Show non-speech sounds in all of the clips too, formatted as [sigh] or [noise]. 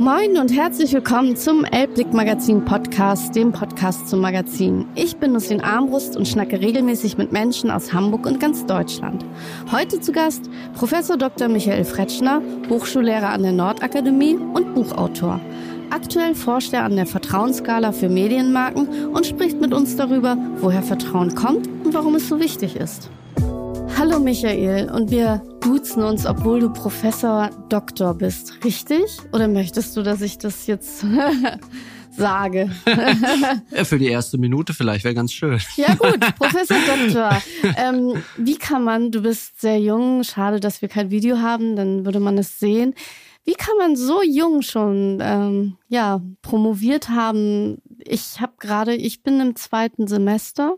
Moin und herzlich willkommen zum Elbblick Magazin Podcast, dem Podcast zum Magazin. Ich bin Nussin Armbrust und schnacke regelmäßig mit Menschen aus Hamburg und ganz Deutschland. Heute zu Gast Professor Dr. Michael Fretschner, Hochschullehrer an der Nordakademie und Buchautor. Aktuell forscht er an der Vertrauensskala für Medienmarken und spricht mit uns darüber, woher Vertrauen kommt und warum es so wichtig ist. Hallo Michael und wir duzen uns, obwohl du Professor Doktor bist, richtig? Oder möchtest du, dass ich das jetzt [laughs] sage? [laughs] ja, für die erste Minute vielleicht, wäre ganz schön. [laughs] ja gut, Professor Doktor. Ähm, wie kann man, du bist sehr jung, schade, dass wir kein Video haben, dann würde man es sehen. Wie kann man so jung schon ähm, ja promoviert haben? Ich habe gerade, ich bin im zweiten Semester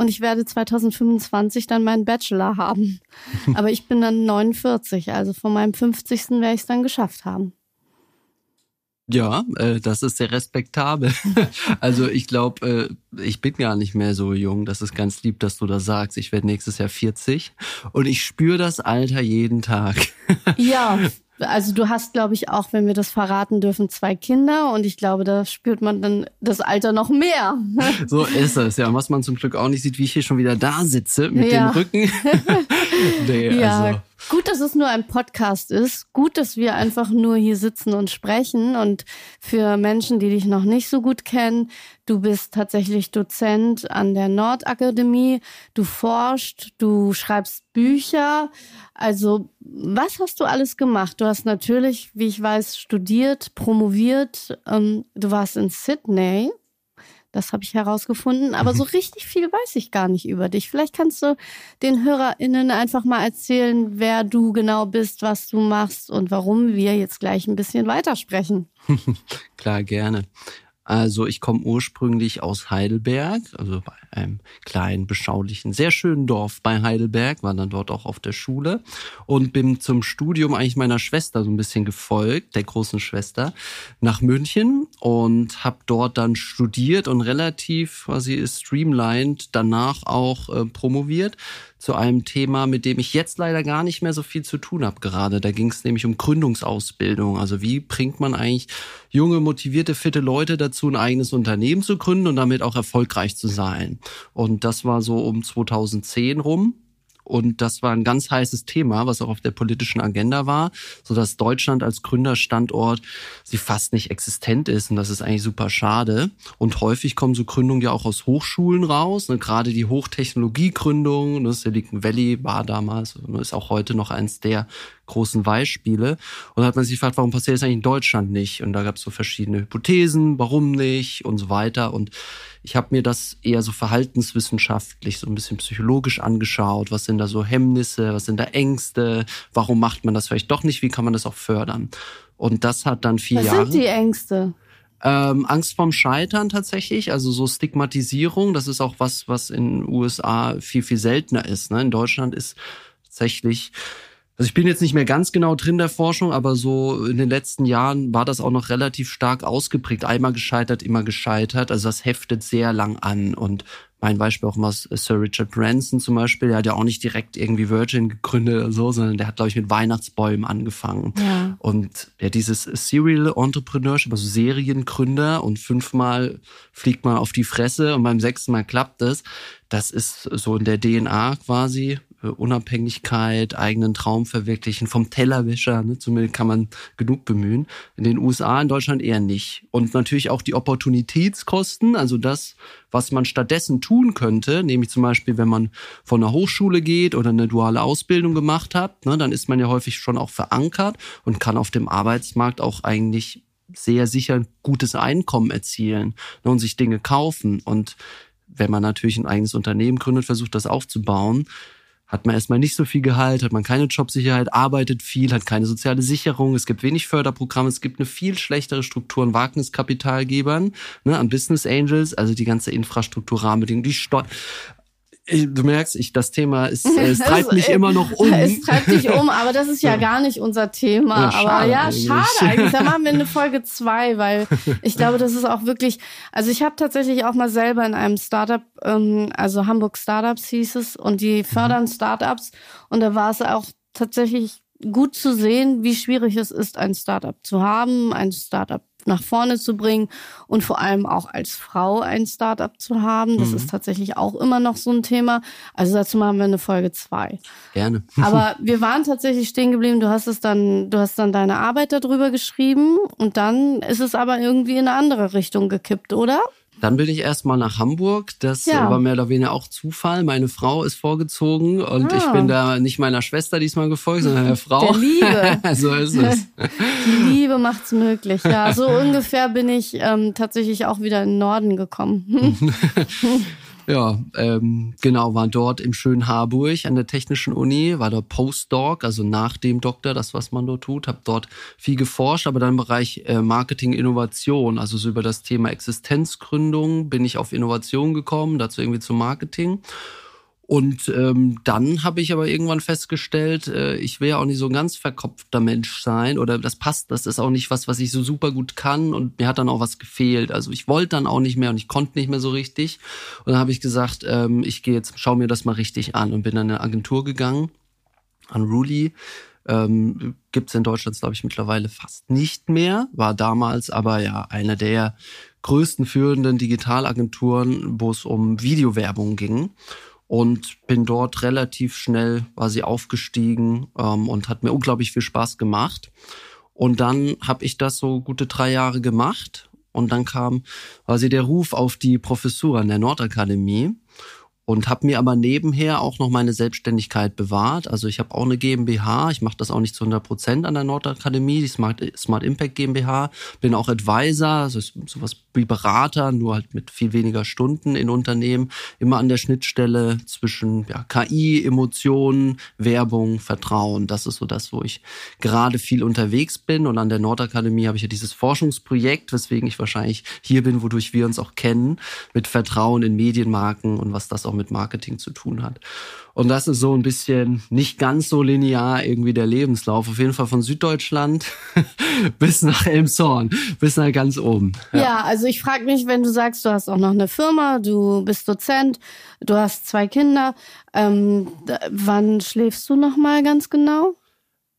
und ich werde 2025 dann meinen Bachelor haben. [laughs] Aber ich bin dann 49, also von meinem 50. werde ich es dann geschafft haben. Ja, äh, das ist sehr respektabel. [laughs] also ich glaube, äh, ich bin gar nicht mehr so jung. Das ist ganz lieb, dass du das sagst. Ich werde nächstes Jahr 40 und ich spüre das Alter jeden Tag. ja, [laughs] also du hast, glaube ich, auch, wenn wir das verraten dürfen, zwei Kinder und ich glaube, da spürt man dann das Alter noch mehr. [laughs] So ist es, ja. Was man zum Glück auch nicht sieht, wie ich hier schon wieder da sitze mit ja. dem Rücken. [laughs] nee, ja. also Gut, dass es nur ein Podcast ist. Gut, dass wir einfach nur hier sitzen und sprechen. Und für Menschen, die dich noch nicht so gut kennen, du bist tatsächlich Dozent an der Nordakademie. Du forschst, du schreibst Bücher. Also, was hast du alles gemacht? Du hast natürlich, wie ich weiß, studiert, promoviert. Ähm, du warst in Sydney. Das habe ich herausgefunden. Aber so richtig viel weiß ich gar nicht über dich. Vielleicht kannst du den HörerInnen einfach mal erzählen, wer du genau bist, was du machst und warum wir jetzt gleich ein bisschen weitersprechen. [laughs] Klar, gerne. Also ich komme ursprünglich aus Heidelberg, also bei einem kleinen, beschaulichen, sehr schönen Dorf bei Heidelberg, war dann dort auch auf der Schule und bin zum Studium eigentlich meiner Schwester so ein bisschen gefolgt, der großen Schwester, nach München und habe dort dann studiert und relativ quasi streamlined danach auch äh, promoviert zu einem Thema, mit dem ich jetzt leider gar nicht mehr so viel zu tun habe gerade. Da ging es nämlich um Gründungsausbildung. Also wie bringt man eigentlich junge, motivierte, fitte Leute dazu, ein eigenes Unternehmen zu gründen und damit auch erfolgreich zu sein. Und das war so um 2010 rum. Und das war ein ganz heißes Thema, was auch auf der politischen Agenda war, so dass Deutschland als Gründerstandort sie fast nicht existent ist. Und das ist eigentlich super schade. Und häufig kommen so Gründungen ja auch aus Hochschulen raus. Ne? Gerade die Hochtechnologiegründung, ne? Silicon Valley war damals, ist auch heute noch eins der großen Beispiele. Und da hat man sich gefragt, warum passiert das eigentlich in Deutschland nicht? Und da gab es so verschiedene Hypothesen, warum nicht und so weiter. Und ich habe mir das eher so verhaltenswissenschaftlich, so ein bisschen psychologisch angeschaut. Was sind da so Hemmnisse, was sind da Ängste? Warum macht man das vielleicht doch nicht? Wie kann man das auch fördern? Und das hat dann vier was Jahre. Was sind die Ängste? Ähm, Angst vorm Scheitern tatsächlich, also so Stigmatisierung, das ist auch was, was in den USA viel, viel seltener ist. Ne? In Deutschland ist tatsächlich also ich bin jetzt nicht mehr ganz genau drin der Forschung, aber so in den letzten Jahren war das auch noch relativ stark ausgeprägt. Einmal gescheitert, immer gescheitert. Also das heftet sehr lang an. Und mein Beispiel auch mal Sir Richard Branson zum Beispiel, der hat ja auch nicht direkt irgendwie Virgin gegründet oder so, sondern der hat, glaube ich, mit Weihnachtsbäumen angefangen. Ja. Und ja, dieses Serial Entrepreneurship, also Seriengründer und fünfmal fliegt man auf die Fresse und beim sechsten Mal klappt es. Das ist so in der DNA quasi Unabhängigkeit, eigenen Traum verwirklichen, vom Tellerwäscher, ne, zumindest kann man genug bemühen. In den USA, in Deutschland eher nicht. Und natürlich auch die Opportunitätskosten, also das, was man stattdessen tun könnte, nämlich zum Beispiel, wenn man von einer Hochschule geht oder eine duale Ausbildung gemacht hat, ne, dann ist man ja häufig schon auch verankert und kann auf dem Arbeitsmarkt auch eigentlich sehr sicher ein gutes Einkommen erzielen ne, und sich Dinge kaufen. Und wenn man natürlich ein eigenes Unternehmen gründet, versucht das aufzubauen, hat man erstmal nicht so viel Gehalt, hat man keine Jobsicherheit, arbeitet viel, hat keine soziale Sicherung, es gibt wenig Förderprogramme, es gibt eine viel schlechtere Struktur an Wagniskapitalgebern, ne, an Business Angels, also die ganze Infrastruktur, Rahmenbedingungen, die Steuer du merkst, ich, das Thema ist, es [laughs] treibt mich immer noch um. Es treibt dich um, aber das ist ja, [laughs] ja. gar nicht unser Thema. Ja, aber ja, eigentlich. schade [laughs] eigentlich. Da machen wir eine Folge zwei, weil ich glaube, das ist auch wirklich, also ich habe tatsächlich auch mal selber in einem Startup, ähm, also Hamburg Startups hieß es, und die fördern mhm. Startups und da war es auch tatsächlich gut zu sehen, wie schwierig es ist, ein Startup zu haben, ein Startup nach vorne zu bringen und vor allem auch als Frau ein Startup zu haben. Das mhm. ist tatsächlich auch immer noch so ein Thema. Also dazu machen wir eine Folge zwei. Gerne. [laughs] Aber wir waren tatsächlich stehen geblieben. Du hast es dann, du hast dann deine Arbeit darüber geschrieben und dann ist es aber irgendwie in eine andere Richtung gekippt, oder? Dann bin ich erstmal nach Hamburg. Das ja. war mehr oder weniger auch Zufall. Meine Frau ist vorgezogen und ah. ich bin da nicht meiner Schwester diesmal gefolgt, sondern der [laughs] Frau. Der Liebe. [laughs] so ist es. [laughs] Die Liebe macht's möglich. Ja, so ungefähr bin ich ähm, tatsächlich auch wieder in den Norden gekommen. Ja, ähm, genau, war dort im schönen Harburg an der Technischen Uni, war der Postdoc, also nach dem Doktor, das, was man dort tut, habe dort viel geforscht, aber dann im Bereich äh, Marketing, Innovation, also so über das Thema Existenzgründung bin ich auf Innovation gekommen, dazu irgendwie zum Marketing. Und ähm, dann habe ich aber irgendwann festgestellt, äh, ich will ja auch nicht so ein ganz verkopfter Mensch sein oder das passt, das ist auch nicht was, was ich so super gut kann und mir hat dann auch was gefehlt. Also ich wollte dann auch nicht mehr und ich konnte nicht mehr so richtig. Und dann habe ich gesagt, ähm, ich gehe jetzt, schau mir das mal richtig an und bin an eine Agentur gegangen, an Ruli. Ähm, Gibt es in Deutschland, glaube ich, mittlerweile fast nicht mehr. War damals aber ja eine der größten führenden Digitalagenturen, wo es um Videowerbung ging und bin dort relativ schnell quasi aufgestiegen ähm, und hat mir unglaublich viel Spaß gemacht. Und dann habe ich das so gute drei Jahre gemacht und dann kam quasi der Ruf auf die Professur an der Nordakademie und habe mir aber nebenher auch noch meine Selbstständigkeit bewahrt. Also ich habe auch eine GmbH, ich mache das auch nicht zu 100 Prozent an der Nordakademie, die Smart, Smart Impact GmbH, bin auch Advisor, also sowas wie Berater, nur halt mit viel weniger Stunden in Unternehmen, immer an der Schnittstelle zwischen ja, KI, Emotionen, Werbung, Vertrauen. Das ist so das, wo ich gerade viel unterwegs bin. Und an der Nordakademie habe ich ja dieses Forschungsprojekt, weswegen ich wahrscheinlich hier bin, wodurch wir uns auch kennen, mit Vertrauen in Medienmarken und was das auch mit Marketing zu tun hat. Und das ist so ein bisschen nicht ganz so linear irgendwie der Lebenslauf. Auf jeden Fall von Süddeutschland [laughs] bis nach Elmshorn, bis nach ganz oben. Ja, ja also ich frage mich, wenn du sagst, du hast auch noch eine Firma, du bist Dozent, du hast zwei Kinder, ähm, wann schläfst du noch mal ganz genau?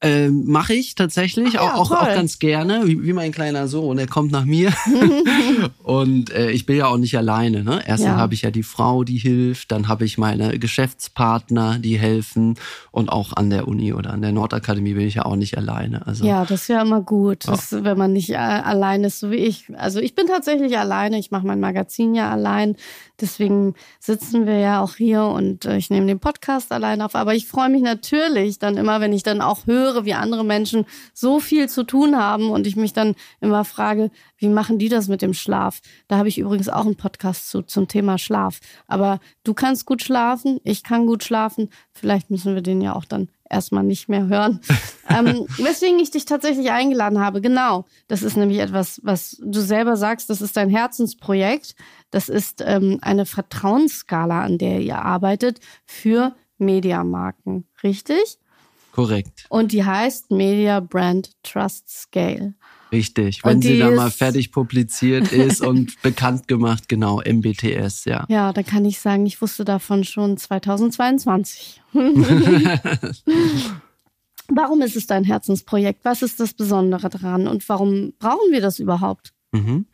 Ähm, Mache ich tatsächlich, Ach, ja, auch, auch, auch, ganz gerne, wie, wie mein kleiner Sohn, der kommt nach mir. [laughs] und äh, ich bin ja auch nicht alleine. Ne? Erst ja. habe ich ja die Frau, die hilft, dann habe ich meine Geschäftspartner, die helfen. Und auch an der Uni oder an der Nordakademie bin ich ja auch nicht alleine. Also, ja, das ist ja immer gut, dass, wenn man nicht äh, allein ist, so wie ich. Also ich bin tatsächlich alleine, ich mache mein Magazin ja allein. Deswegen sitzen wir ja auch hier und äh, ich nehme den Podcast allein auf. Aber ich freue mich natürlich dann immer, wenn ich dann auch höre, höre, wie andere Menschen so viel zu tun haben und ich mich dann immer frage, wie machen die das mit dem Schlaf? Da habe ich übrigens auch einen Podcast zu zum Thema Schlaf. Aber du kannst gut schlafen, ich kann gut schlafen. Vielleicht müssen wir den ja auch dann erstmal nicht mehr hören. [laughs] ähm, weswegen ich dich tatsächlich eingeladen habe, genau. Das ist nämlich etwas, was du selber sagst, das ist dein Herzensprojekt. Das ist ähm, eine Vertrauensskala, an der ihr arbeitet für Mediamarken. Richtig? Korrekt. Und die heißt Media Brand Trust Scale. Richtig, wenn sie dann mal fertig publiziert ist [laughs] und bekannt gemacht, genau, MBTS, ja. Ja, dann kann ich sagen, ich wusste davon schon 2022. [laughs] warum ist es dein Herzensprojekt? Was ist das Besondere daran und warum brauchen wir das überhaupt? Mhm.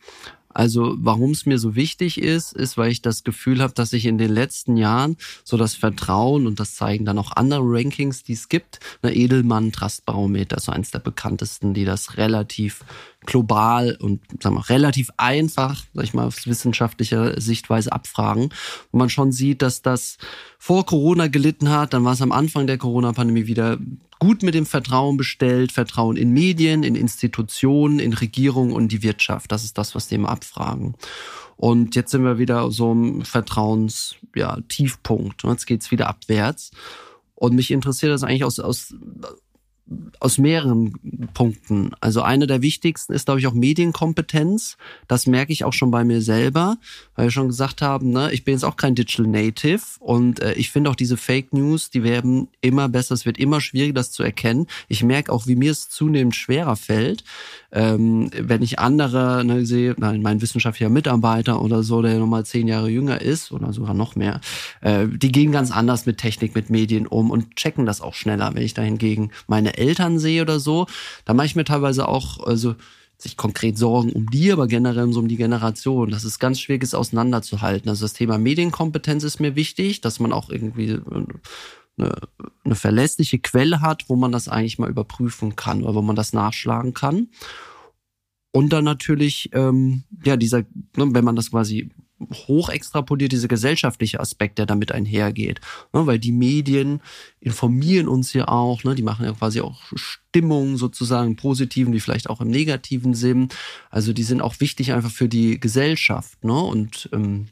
Also warum es mir so wichtig ist, ist, weil ich das Gefühl habe, dass ich in den letzten Jahren so das Vertrauen und das zeigen dann auch andere Rankings, die es gibt, eine Edelmann Trust Barometer, so eins der bekanntesten, die das relativ global und sagen wir, relativ einfach, sag ich mal, aus wissenschaftlicher Sichtweise abfragen, wo man schon sieht, dass das vor Corona gelitten hat, dann war es am Anfang der Corona-Pandemie wieder gut mit dem Vertrauen bestellt, Vertrauen in Medien, in Institutionen, in Regierung und die Wirtschaft. Das ist das, was dem abfragen. Und jetzt sind wir wieder so im Vertrauens-Tiefpunkt. Ja, jetzt geht's wieder abwärts. Und mich interessiert das eigentlich aus, aus aus mehreren Punkten. Also eine der wichtigsten ist, glaube ich, auch Medienkompetenz. Das merke ich auch schon bei mir selber, weil wir schon gesagt haben, ne, ich bin jetzt auch kein Digital Native und äh, ich finde auch diese Fake News, die werden immer besser. Es wird immer schwieriger, das zu erkennen. Ich merke auch, wie mir es zunehmend schwerer fällt, ähm, wenn ich andere ne, sehe, nein, mein wissenschaftlicher Mitarbeiter oder so, der nochmal zehn Jahre jünger ist oder sogar noch mehr, äh, die gehen ganz anders mit Technik, mit Medien um und checken das auch schneller. Wenn ich da hingegen meine Eltern sehe oder so, da mache ich mir teilweise auch, also sich konkret Sorgen um die, aber generell so um die Generation. Das ist ganz schwierig, es auseinanderzuhalten. Also das Thema Medienkompetenz ist mir wichtig, dass man auch irgendwie eine, eine verlässliche Quelle hat, wo man das eigentlich mal überprüfen kann oder wo man das nachschlagen kann. Und dann natürlich, ähm, ja, dieser, ne, wenn man das quasi hoch extrapoliert, dieser gesellschaftliche Aspekt, der damit einhergeht. Ne, weil die Medien informieren uns ja auch, ne, die machen ja quasi auch Stimmung sozusagen, positiven wie vielleicht auch im negativen Sinn. Also die sind auch wichtig einfach für die Gesellschaft. Ne? Und ähm,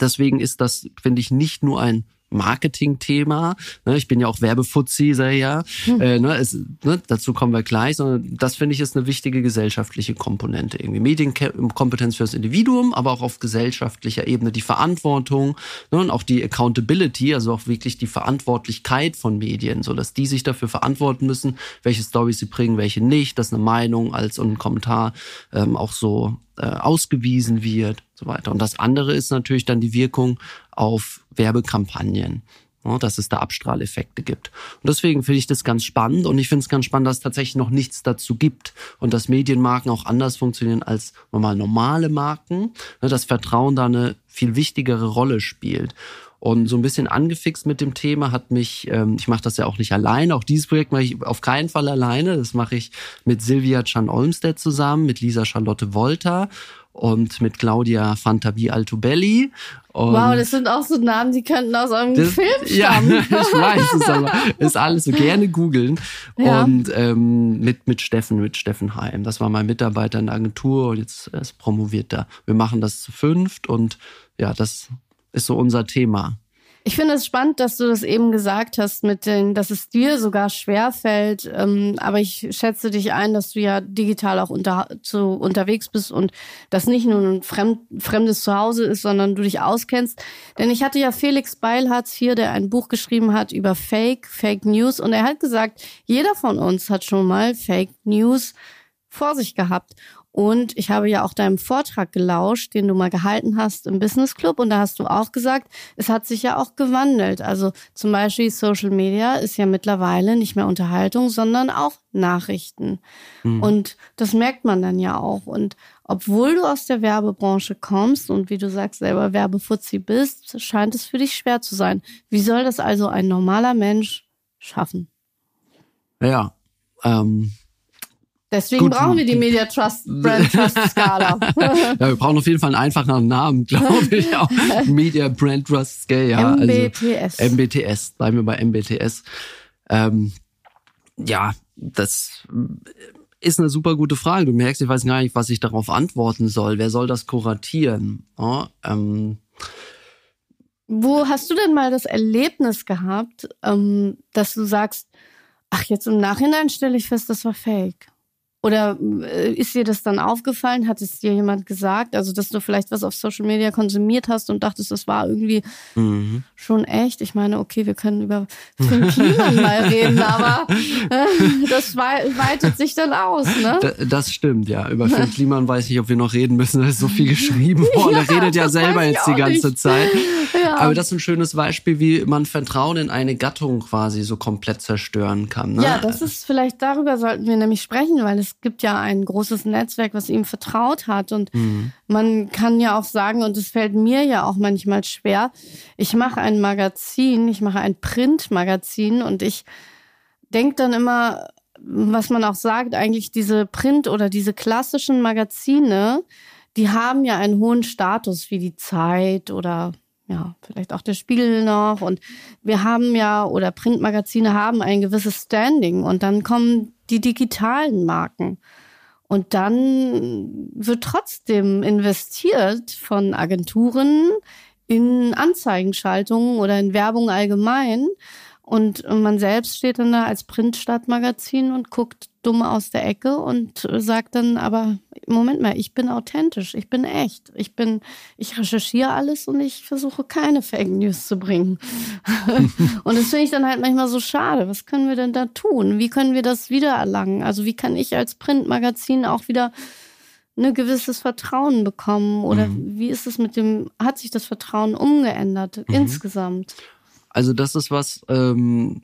deswegen ist das, finde ich, nicht nur ein Marketing-Thema. Ne, ich bin ja auch Werbefuzzi, sei ja. Hm. Äh, ne, es, ne, dazu kommen wir gleich, sondern das finde ich ist eine wichtige gesellschaftliche Komponente. Irgendwie Medienkompetenz fürs Individuum, aber auch auf gesellschaftlicher Ebene die Verantwortung ne, und auch die Accountability, also auch wirklich die Verantwortlichkeit von Medien, so dass die sich dafür verantworten müssen, welche Stories sie bringen, welche nicht, dass eine Meinung als ein Kommentar ähm, auch so äh, ausgewiesen wird, so weiter. Und das andere ist natürlich dann die Wirkung auf Werbekampagnen. Ja, dass es da Abstrahleffekte gibt. Und deswegen finde ich das ganz spannend und ich finde es ganz spannend, dass es tatsächlich noch nichts dazu gibt und dass Medienmarken auch anders funktionieren als normal normale Marken, ne, dass Vertrauen da eine viel wichtigere Rolle spielt. Und so ein bisschen angefixt mit dem Thema hat mich, ähm, ich mache das ja auch nicht alleine, auch dieses Projekt mache ich auf keinen Fall alleine. Das mache ich mit Silvia Chan Olmstedt zusammen, mit Lisa Charlotte Volta und mit Claudia Fantabi Altobelli. Und wow, das sind auch so Namen, die könnten aus einem das, Film [laughs] stammen. Ja, [laughs] ich weiß es, aber ist alles so gerne googeln. Ja. Und ähm, mit, mit Steffen, mit Steffen Heim. Das war mein Mitarbeiter in der Agentur und jetzt ist promoviert da. Wir machen das zu fünft und ja, das ist so unser Thema. Ich finde es spannend, dass du das eben gesagt hast, mit den, dass es dir sogar schwer fällt. Ähm, aber ich schätze dich ein, dass du ja digital auch unter, zu, unterwegs bist und das nicht nur ein fremd, fremdes Zuhause ist, sondern du dich auskennst. Denn ich hatte ja Felix Beilharz hier, der ein Buch geschrieben hat über Fake, Fake News. Und er hat gesagt, jeder von uns hat schon mal Fake News vor sich gehabt. Und ich habe ja auch deinem Vortrag gelauscht, den du mal gehalten hast im Business Club. Und da hast du auch gesagt, es hat sich ja auch gewandelt. Also zum Beispiel Social Media ist ja mittlerweile nicht mehr Unterhaltung, sondern auch Nachrichten. Mhm. Und das merkt man dann ja auch. Und obwohl du aus der Werbebranche kommst und wie du sagst, selber Werbefuzzi bist, scheint es für dich schwer zu sein. Wie soll das also ein normaler Mensch schaffen? Ja, ähm, Deswegen Gut. brauchen wir die Media Trust Brand Trust Skala. [laughs] ja, wir brauchen auf jeden Fall einen einfacheren Namen, [laughs] glaube ich. Auch. [laughs] Media Brand Trust Scale, ja. MBTS. Also, MBTS. Bleiben wir bei MBTS. Ähm, ja, das ist eine super gute Frage. Du merkst, ich weiß gar nicht, was ich darauf antworten soll. Wer soll das kuratieren? Oh, ähm, Wo hast du denn mal das Erlebnis gehabt, ähm, dass du sagst, ach, jetzt im Nachhinein stelle ich fest, das war fake? Oder äh, ist dir das dann aufgefallen? Hat es dir jemand gesagt? Also, dass du vielleicht was auf Social Media konsumiert hast und dachtest, das war irgendwie mhm. schon echt? Ich meine, okay, wir können über Finn Kliman mal [laughs] reden, aber äh, das weitet sich dann aus, ne? Das stimmt, ja. Über Finn Kliman weiß ich, ob wir noch reden müssen. Da ist so viel [laughs] geschrieben worden. ja, er redet ja selber jetzt die ganze nicht. Zeit. [laughs] Ja. Aber das ist ein schönes Beispiel, wie man Vertrauen in eine Gattung quasi so komplett zerstören kann. Ne? Ja, das ist vielleicht darüber sollten wir nämlich sprechen, weil es es gibt ja ein großes Netzwerk, was ihm vertraut hat. Und mhm. man kann ja auch sagen, und es fällt mir ja auch manchmal schwer, ich mache ein Magazin, ich mache ein Printmagazin und ich denke dann immer, was man auch sagt, eigentlich diese Print- oder diese klassischen Magazine, die haben ja einen hohen Status wie die Zeit oder ja, vielleicht auch der Spiegel noch. Und wir haben ja, oder Printmagazine haben ein gewisses Standing. Und dann kommen die digitalen Marken. Und dann wird trotzdem investiert von Agenturen in Anzeigenschaltungen oder in Werbung allgemein. Und man selbst steht dann da als Printstadtmagazin und guckt dumm aus der Ecke und sagt dann, aber Moment mal, ich bin authentisch, ich bin echt, ich bin, ich recherchiere alles und ich versuche keine Fake News zu bringen. [laughs] und das finde ich dann halt manchmal so schade. Was können wir denn da tun? Wie können wir das wiedererlangen? Also wie kann ich als Printmagazin auch wieder ein gewisses Vertrauen bekommen? Oder mhm. wie ist es mit dem, hat sich das Vertrauen umgeändert mhm. insgesamt? Also das ist was, ähm,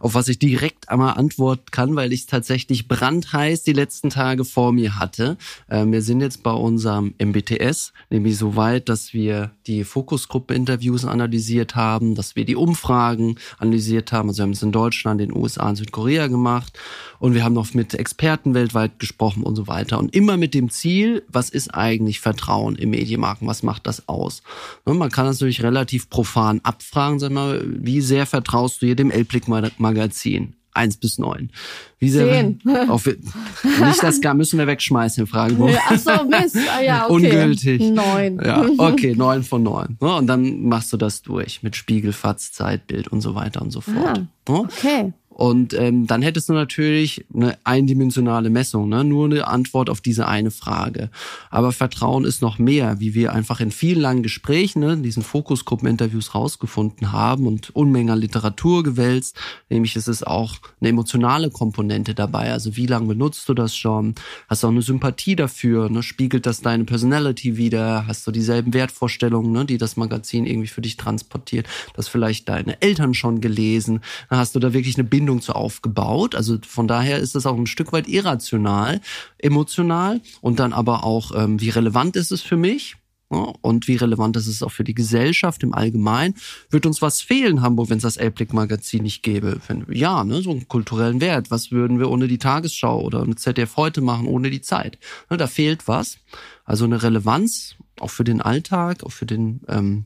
auf was ich direkt einmal antworten kann, weil ich es tatsächlich brandheiß die letzten Tage vor mir hatte. Äh, wir sind jetzt bei unserem MBTS, nämlich so weit, dass wir die Fokusgruppe-Interviews analysiert haben, dass wir die Umfragen analysiert haben. Also wir haben es in Deutschland, in den USA und Südkorea gemacht und wir haben noch mit Experten weltweit gesprochen und so weiter. Und immer mit dem Ziel, was ist eigentlich Vertrauen im Medienmarken? Was macht das aus? Und man kann das natürlich relativ profan abfragen, sag mal, wie sehr vertraust du hier dem L-Blick Magazin. Eins bis neun. Wie sehr Zehn. Auf, nicht das gar müssen wir wegschmeißen, Fragebogen. Ach so, Mist. Ah, ja, okay. Ungültig. Neun. Ja, okay, neun von neun. Und dann machst du das durch mit Spiegel, Fatz, Zeitbild und so weiter und so fort. Ah, okay. Und ähm, dann hättest du natürlich eine eindimensionale Messung, ne? nur eine Antwort auf diese eine Frage. Aber Vertrauen ist noch mehr, wie wir einfach in vielen langen Gesprächen, ne, diesen Fokusgruppeninterviews rausgefunden haben und Unmenge Literatur gewälzt. Nämlich ist es auch eine emotionale Komponente dabei. Also wie lange benutzt du das schon? Hast du auch eine Sympathie dafür? Ne? Spiegelt das deine Personality wieder? Hast du dieselben Wertvorstellungen, ne, die das Magazin irgendwie für dich transportiert? Das vielleicht deine Eltern schon gelesen? Hast du da wirklich eine Bindung zu aufgebaut. Also von daher ist es auch ein Stück weit irrational, emotional und dann aber auch, ähm, wie relevant ist es für mich? und wie relevant ist es auch für die Gesellschaft im Allgemeinen? Wird uns was fehlen, Hamburg, wenn es das Elblick-Magazin nicht gäbe? Ja, ne, so einen kulturellen Wert. Was würden wir ohne die Tagesschau oder eine ZDF heute machen, ohne die Zeit? Ne, da fehlt was. Also eine Relevanz, auch für den Alltag, auch für den ähm,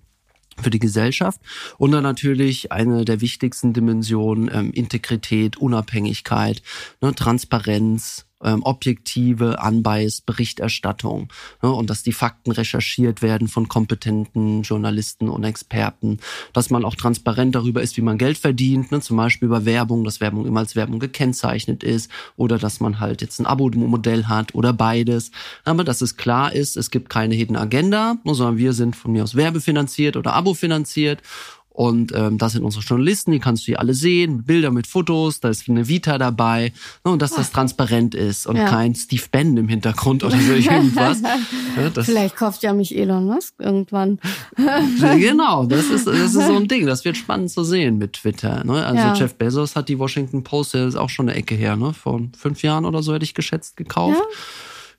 für die Gesellschaft. Und dann natürlich eine der wichtigsten Dimensionen ähm, Integrität, Unabhängigkeit, ne, Transparenz, ähm, objektive, unbiased Berichterstattung ne, und dass die Fakten recherchiert werden von kompetenten Journalisten und Experten, dass man auch transparent darüber ist, wie man Geld verdient, ne, zum Beispiel über Werbung, dass Werbung immer als Werbung gekennzeichnet ist oder dass man halt jetzt ein Abo-Modell hat oder beides, aber dass es klar ist, es gibt keine Hidden Agenda, sondern wir sind von mir aus werbefinanziert oder Abo-finanziert und ähm, das sind unsere Journalisten, die kannst du hier alle sehen, Bilder mit Fotos, da ist eine Vita dabei. Ne, und dass das transparent ist und ja. kein Steve Bannon im Hintergrund oder so irgendwas. [laughs] ja, Vielleicht kauft ja mich Elon Musk irgendwann. [laughs] genau, [laughs] das ist, das ist so ein Ding. Das wird spannend zu sehen mit Twitter. Ne? Also ja. Jeff Bezos hat die Washington Post, das ist auch schon eine Ecke her, ne? Vor fünf Jahren oder so hätte ich geschätzt gekauft. Ja?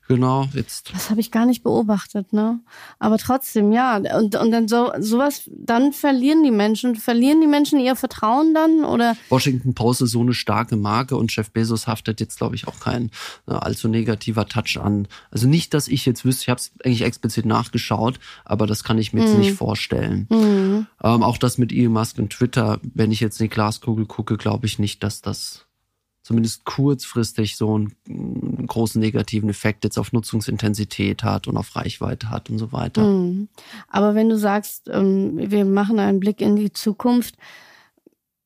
Genau, jetzt. Das habe ich gar nicht beobachtet, ne? Aber trotzdem, ja. Und, und dann so sowas, dann verlieren die Menschen, verlieren die Menschen ihr Vertrauen dann oder? Washington Post ist so eine starke Marke und Jeff Bezos haftet jetzt, glaube ich, auch kein ne, allzu negativer Touch an. Also nicht, dass ich jetzt wüsste, ich habe es eigentlich explizit nachgeschaut, aber das kann ich mir jetzt mhm. nicht vorstellen. Mhm. Ähm, auch das mit Elon Musk und Twitter, wenn ich jetzt in die Glaskugel gucke, glaube ich nicht, dass das zumindest kurzfristig so einen großen negativen Effekt jetzt auf Nutzungsintensität hat und auf Reichweite hat und so weiter. Mhm. Aber wenn du sagst, ähm, wir machen einen Blick in die Zukunft,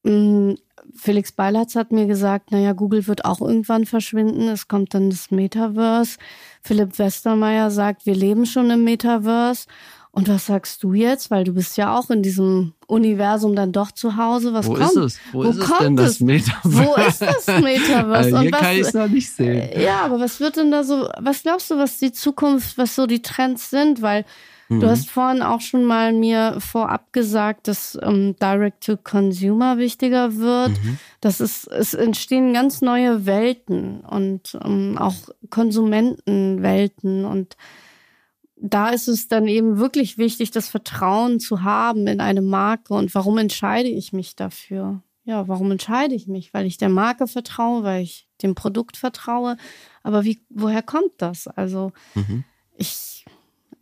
mm, Felix Beilatz hat mir gesagt, naja, Google wird auch irgendwann verschwinden. Es kommt dann das Metaverse. Philipp Westermeier sagt, wir leben schon im Metaverse. Und was sagst du jetzt? Weil du bist ja auch in diesem Universum dann doch zu Hause. Was Wo kommt? ist es? Wo, Wo ist es denn das Metaverse? Wo ist das [laughs] Metaverse? also hier was, kann ich es noch nicht sehen. Ja, aber was wird denn da so, was glaubst du, was die Zukunft, was so die Trends sind? Weil mhm. du hast vorhin auch schon mal mir vorab gesagt, dass ähm, Direct-to-Consumer wichtiger wird. Mhm. Das ist, es entstehen ganz neue Welten und ähm, auch Konsumentenwelten und da ist es dann eben wirklich wichtig, das Vertrauen zu haben in eine Marke. Und warum entscheide ich mich dafür? Ja, warum entscheide ich mich? Weil ich der Marke vertraue, weil ich dem Produkt vertraue. Aber wie, woher kommt das? Also mhm. ich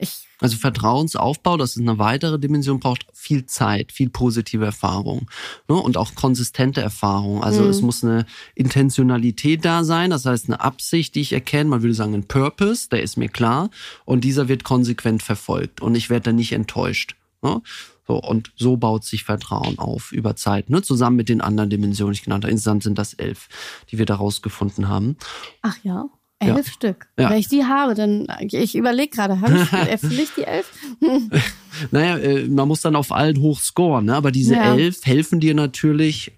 ich also Vertrauensaufbau, das ist eine weitere Dimension, braucht viel Zeit, viel positive Erfahrung ne? und auch konsistente Erfahrung. Also mhm. es muss eine Intentionalität da sein, das heißt eine Absicht, die ich erkenne. Man würde sagen ein Purpose, der ist mir klar und dieser wird konsequent verfolgt und ich werde dann nicht enttäuscht. Ne? So, und so baut sich Vertrauen auf über Zeit, ne? zusammen mit den anderen Dimensionen, die ich genannt habe. Insgesamt sind das elf, die wir da rausgefunden haben. Ach ja. Elf ja. Stück. Ja. Wenn ich die habe, dann, ich überlege gerade, habe ich, [laughs] erfülle ich die elf? [laughs] naja, äh, man muss dann auf allen hoch scoren, ne? aber diese ja. elf helfen dir natürlich,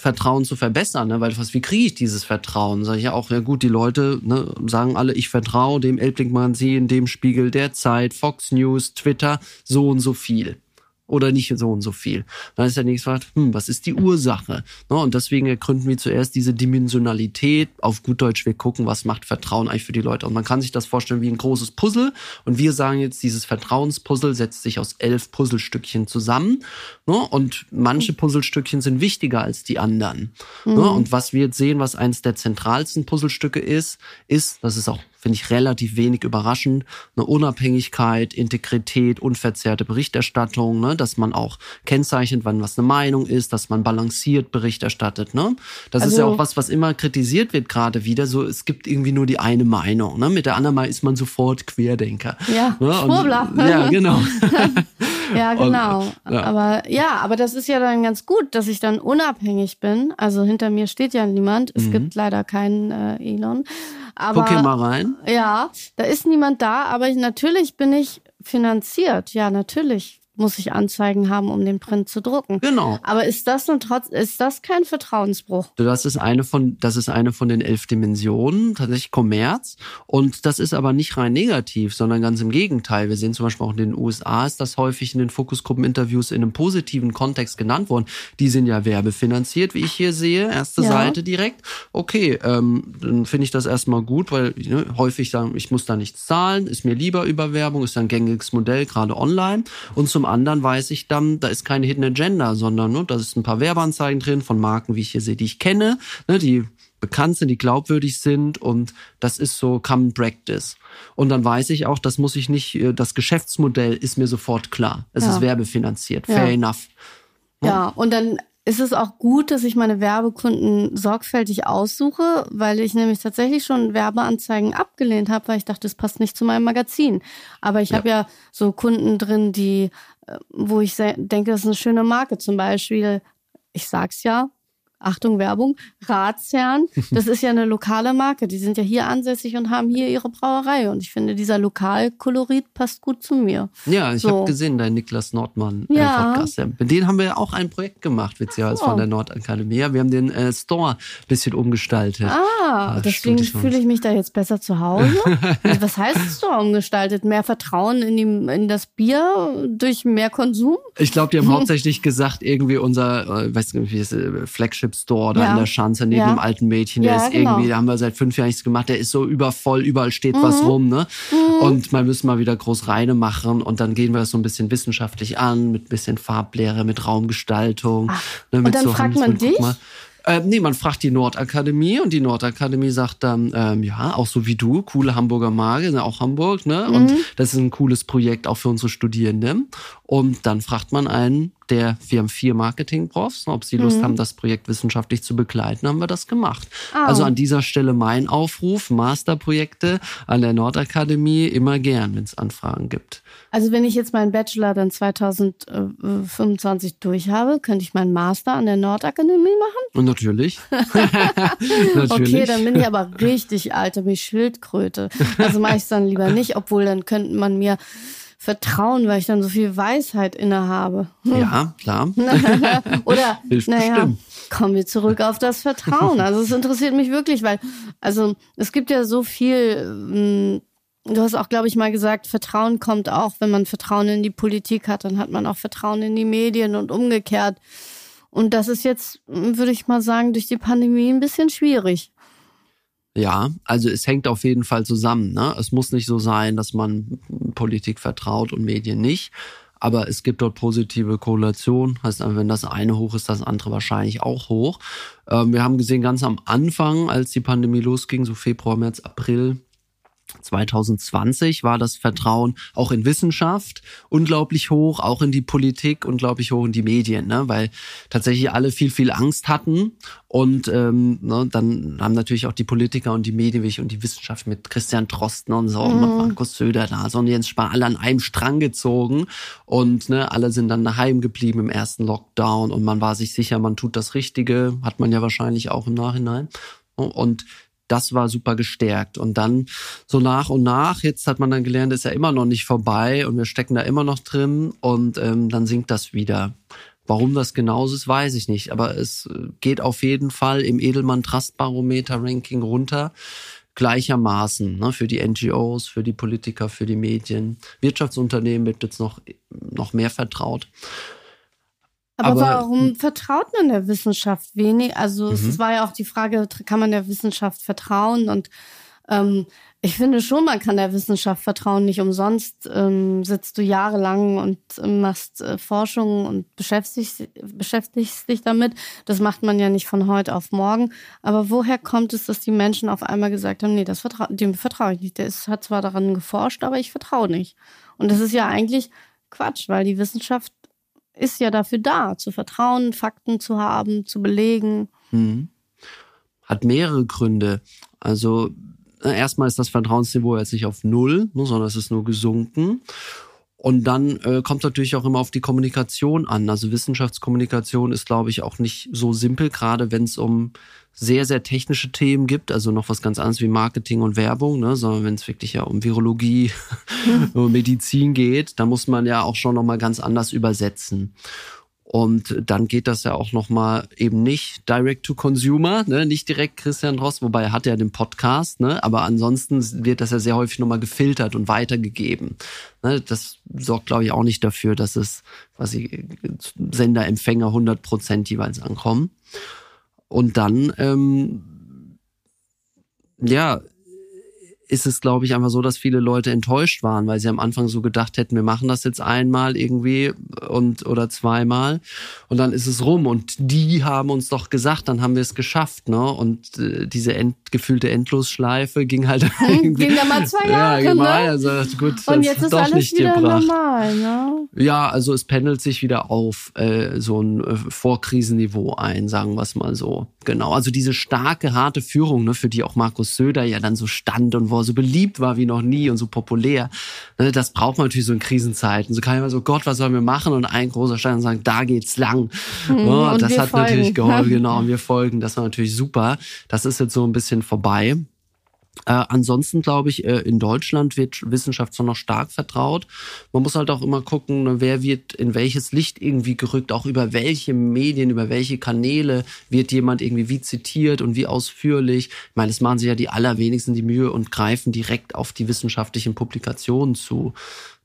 Vertrauen zu verbessern, ne? weil was, wie kriege ich dieses Vertrauen? Sag ich ja auch, ja gut, die Leute ne, sagen alle, ich vertraue dem Elbling-Magazin, dem Spiegel der Zeit, Fox News, Twitter, so und so viel. Oder nicht so und so viel. Dann ist der nächste Frage, hm, was ist die Ursache? Ne, und deswegen ergründen wir zuerst diese Dimensionalität. Auf gut Deutsch, wir gucken, was macht Vertrauen eigentlich für die Leute. Und man kann sich das vorstellen wie ein großes Puzzle. Und wir sagen jetzt, dieses Vertrauenspuzzle setzt sich aus elf Puzzlestückchen zusammen. Ne, und manche Puzzlestückchen sind wichtiger als die anderen. Ne, mhm. Und was wir jetzt sehen, was eines der zentralsten Puzzlestücke ist, ist, das ist auch finde ich relativ wenig überraschend. Eine Unabhängigkeit, Integrität, unverzerrte Berichterstattung, ne? dass man auch kennzeichnet, wann was eine Meinung ist, dass man balanciert Bericht erstattet. Ne? Das also, ist ja also auch was, was immer kritisiert wird gerade wieder. So, es gibt irgendwie nur die eine Meinung. Ne? Mit der anderen Mal ist man sofort Querdenker. Ja, ne? Schwurbler. ja, genau. [laughs] ja, genau. Und, ja. Aber ja, aber das ist ja dann ganz gut, dass ich dann unabhängig bin. Also hinter mir steht ja niemand. Es mhm. gibt leider keinen äh, Elon. Aber, Guck hier mal rein. Ja, da ist niemand da, aber ich, natürlich bin ich finanziert. Ja, natürlich muss ich Anzeigen haben, um den Print zu drucken. Genau. Aber ist das nun trotz, ist das kein Vertrauensbruch? Das ist eine von, das ist eine von den elf Dimensionen, tatsächlich Kommerz. Und das ist aber nicht rein negativ, sondern ganz im Gegenteil. Wir sehen zum Beispiel auch in den USA ist das häufig in den Fokusgruppeninterviews in einem positiven Kontext genannt worden. Die sind ja werbefinanziert, wie ich hier sehe. Erste ja. Seite direkt. Okay, ähm, dann finde ich das erstmal gut, weil ne, häufig sagen, ich muss da nichts zahlen, ist mir lieber über Werbung, ist ein gängiges Modell, gerade online. Und zum anderen weiß ich dann, da ist keine Hidden Agenda, sondern ne, da ist ein paar Werbeanzeigen drin von Marken, wie ich hier sehe, die ich kenne, ne, die bekannt sind, die glaubwürdig sind und das ist so Common Practice. Und dann weiß ich auch, das muss ich nicht, äh, das Geschäftsmodell ist mir sofort klar. Es ja. ist werbefinanziert. Fair ja. enough. Ja, und dann ist es auch gut, dass ich meine Werbekunden sorgfältig aussuche, weil ich nämlich tatsächlich schon Werbeanzeigen abgelehnt habe, weil ich dachte, das passt nicht zu meinem Magazin. Aber ich ja. habe ja so Kunden drin, die, wo ich denke, das ist eine schöne Marke. Zum Beispiel, ich sag's ja, Achtung Werbung, Ratsherrn. [laughs] Das ist ja eine lokale Marke. Die sind ja hier ansässig und haben hier ihre Brauerei. Und ich finde, dieser Lokalkolorit passt gut zu mir. Ja, ich so. habe gesehen, dein Niklas Nordmann äh, ja. Podcast. Ja. Mit denen haben wir ja auch ein Projekt gemacht, witzigerweise oh. von der Nordakademie. Ja, wir haben den äh, Store ein bisschen umgestaltet. Ah, ah deswegen fühle ich mich da jetzt besser zu Hause. [laughs] Was heißt Store umgestaltet? Mehr Vertrauen in, die, in das Bier durch mehr Konsum? Ich glaube, die haben [laughs] hauptsächlich gesagt, irgendwie unser, äh, weiß nicht, wie es äh, Flagship Flagship Store da ja. in der Schanze neben ja. dem alten Mädchen. Der ja, ist genau. irgendwie, da haben wir seit fünf Jahren nichts gemacht. Der ist so übervoll, überall steht mhm. was rum, ne? Mhm. Und man müssen mal wieder groß reine machen und dann gehen wir das so ein bisschen wissenschaftlich an, mit bisschen Farblehre, mit Raumgestaltung. Ach. Ne, mit und dann so fragt man dich? Äh, nee, man fragt die Nordakademie und die Nordakademie sagt dann, ähm, ja, auch so wie du, coole Hamburger Marke, auch Hamburg, ne? Mhm. Und das ist ein cooles Projekt auch für unsere Studierenden. Und dann fragt man einen, der, wir haben vier Marketing-Profs, ob sie Lust mhm. haben, das Projekt wissenschaftlich zu begleiten, haben wir das gemacht. Oh. Also an dieser Stelle mein Aufruf, Masterprojekte an der Nordakademie immer gern, wenn es Anfragen gibt. Also wenn ich jetzt meinen Bachelor dann 2025 durch habe, könnte ich meinen Master an der Nordakademie machen? Und natürlich. [laughs] [laughs] natürlich. Okay, dann bin ich aber richtig alte wie Schildkröte. Also mache ich es dann lieber nicht, obwohl dann könnte man mir vertrauen, weil ich dann so viel Weisheit innehabe. Ja, klar. [laughs] Oder, [laughs] naja, kommen wir zurück auf das Vertrauen. Also es interessiert mich wirklich, weil, also es gibt ja so viel, mm, Du hast auch, glaube ich, mal gesagt, Vertrauen kommt auch, wenn man Vertrauen in die Politik hat, dann hat man auch Vertrauen in die Medien und umgekehrt. Und das ist jetzt, würde ich mal sagen, durch die Pandemie ein bisschen schwierig. Ja, also es hängt auf jeden Fall zusammen. Ne? Es muss nicht so sein, dass man Politik vertraut und Medien nicht. Aber es gibt dort positive Korrelation. Heißt, wenn das eine hoch ist, das andere wahrscheinlich auch hoch. Ähm, wir haben gesehen, ganz am Anfang, als die Pandemie losging, so Februar, März, April, 2020 war das Vertrauen auch in Wissenschaft unglaublich hoch, auch in die Politik unglaublich hoch in die Medien, ne? weil tatsächlich alle viel, viel Angst hatten. Und ähm, ne, dann haben natürlich auch die Politiker und die Medien und die Wissenschaft mit Christian Drosten und so mhm. und Markus Söder da, so und Jens Spahn alle an einem Strang gezogen. Und ne, alle sind dann daheim geblieben im ersten Lockdown und man war sich sicher, man tut das Richtige, hat man ja wahrscheinlich auch im Nachhinein. Und das war super gestärkt. Und dann so nach und nach, jetzt hat man dann gelernt, ist ja immer noch nicht vorbei und wir stecken da immer noch drin und ähm, dann sinkt das wieder. Warum das genauso ist, weiß ich nicht. Aber es geht auf jeden Fall im Edelmann Trust Barometer Ranking runter. gleichermaßen ne, für die NGOs, für die Politiker, für die Medien. Wirtschaftsunternehmen wird jetzt noch, noch mehr vertraut. Aber, Aber warum vertraut man der Wissenschaft wenig? Also mhm. es war ja auch die Frage, kann man der Wissenschaft vertrauen? Und ähm, ich finde schon, man kann der Wissenschaft vertrauen. Nicht umsonst ähm, sitzt du jahrelang und ähm, machst äh, Forschung und beschäftigst, beschäftigst dich damit. Das macht man ja nicht von heute auf morgen. Aber woher kommt es, dass die Menschen auf einmal gesagt haben, nee, das vertrau dem vertraue ich nicht. Der ist, hat zwar daran geforscht, aber ich vertraue nicht. Und das ist ja eigentlich Quatsch, weil die Wissenschaft ist ja dafür da, zu vertrauen, Fakten zu haben, zu belegen. Hm. Hat mehrere Gründe. Also erstmal ist das Vertrauensniveau jetzt nicht auf Null, ne, sondern es ist nur gesunken. Und dann äh, kommt natürlich auch immer auf die Kommunikation an. Also Wissenschaftskommunikation ist, glaube ich, auch nicht so simpel, gerade wenn es um sehr, sehr technische Themen gibt, also noch was ganz anderes wie Marketing und Werbung, ne, sondern wenn es wirklich ja um Virologie, [laughs] um Medizin geht, da muss man ja auch schon nochmal ganz anders übersetzen. Und dann geht das ja auch nochmal eben nicht direct to consumer, ne? nicht direkt Christian Dross, wobei er hat ja den Podcast, ne? aber ansonsten wird das ja sehr häufig nochmal gefiltert und weitergegeben. Ne? Das sorgt, glaube ich, auch nicht dafür, dass es quasi Sender, Empfänger 100 Prozent jeweils ankommen. Und dann, ähm, ja, ist es, glaube ich, einfach so, dass viele Leute enttäuscht waren, weil sie am Anfang so gedacht hätten, wir machen das jetzt einmal irgendwie und oder zweimal und dann ist es rum und die haben uns doch gesagt, dann haben wir es geschafft, ne? Und äh, diese end, gefühlte Endlosschleife ging halt [laughs] irgendwie. Ging da mal zwei [laughs] Jahre, ja, genau, ne? also gut, und jetzt ist doch alles nicht wieder gebracht. normal, ne? Ja, also es pendelt sich wieder auf äh, so ein äh, Vorkrisenniveau ein, sagen wir es mal so. Genau, also diese starke, harte Führung, ne, für die auch Markus Söder ja dann so stand und wo er so beliebt war wie noch nie und so populär. Ne, das braucht man natürlich so in Krisenzeiten. So kann ich mal so, Gott, was sollen wir machen? Und ein großer Stein sagen, da geht's lang. Mhm, oh, das hat folgen. natürlich geholfen, [laughs] genau, und wir folgen. Das war natürlich super. Das ist jetzt so ein bisschen vorbei. Äh, ansonsten glaube ich, äh, in Deutschland wird Wissenschaft schon noch stark vertraut. Man muss halt auch immer gucken, ne, wer wird in welches Licht irgendwie gerückt, auch über welche Medien, über welche Kanäle wird jemand irgendwie wie zitiert und wie ausführlich. Ich meine, es machen sich ja die allerwenigsten die Mühe und greifen direkt auf die wissenschaftlichen Publikationen zu.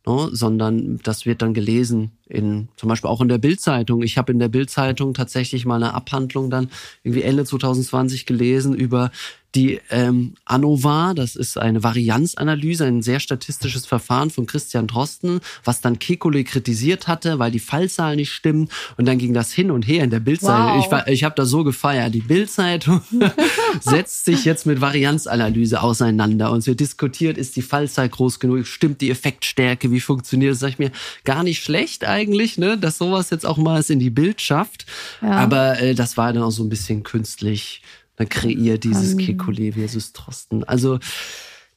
Ne, sondern das wird dann gelesen in zum Beispiel auch in der Bildzeitung. Ich habe in der Bildzeitung tatsächlich mal eine Abhandlung dann irgendwie Ende 2020 gelesen über die ähm, ANOVA, das ist eine Varianzanalyse, ein sehr statistisches Verfahren von Christian Drosten, was dann Kekulé kritisiert hatte, weil die Fallzahlen nicht stimmen. Und dann ging das hin und her in der Bildzeitung. Wow. Ich, ich habe da so gefeiert. Die Bildzeitung [laughs] setzt sich jetzt mit Varianzanalyse auseinander und es wird diskutiert, ist die Fallzahl groß genug, stimmt die Effektstärke, wie funktioniert das? Sag ich mir, gar nicht schlecht eigentlich, ne, dass sowas jetzt auch mal in die Bild schafft. Ja. Aber äh, das war dann auch so ein bisschen künstlich dann kreiert dieses um. Kekulé versus Trosten. Also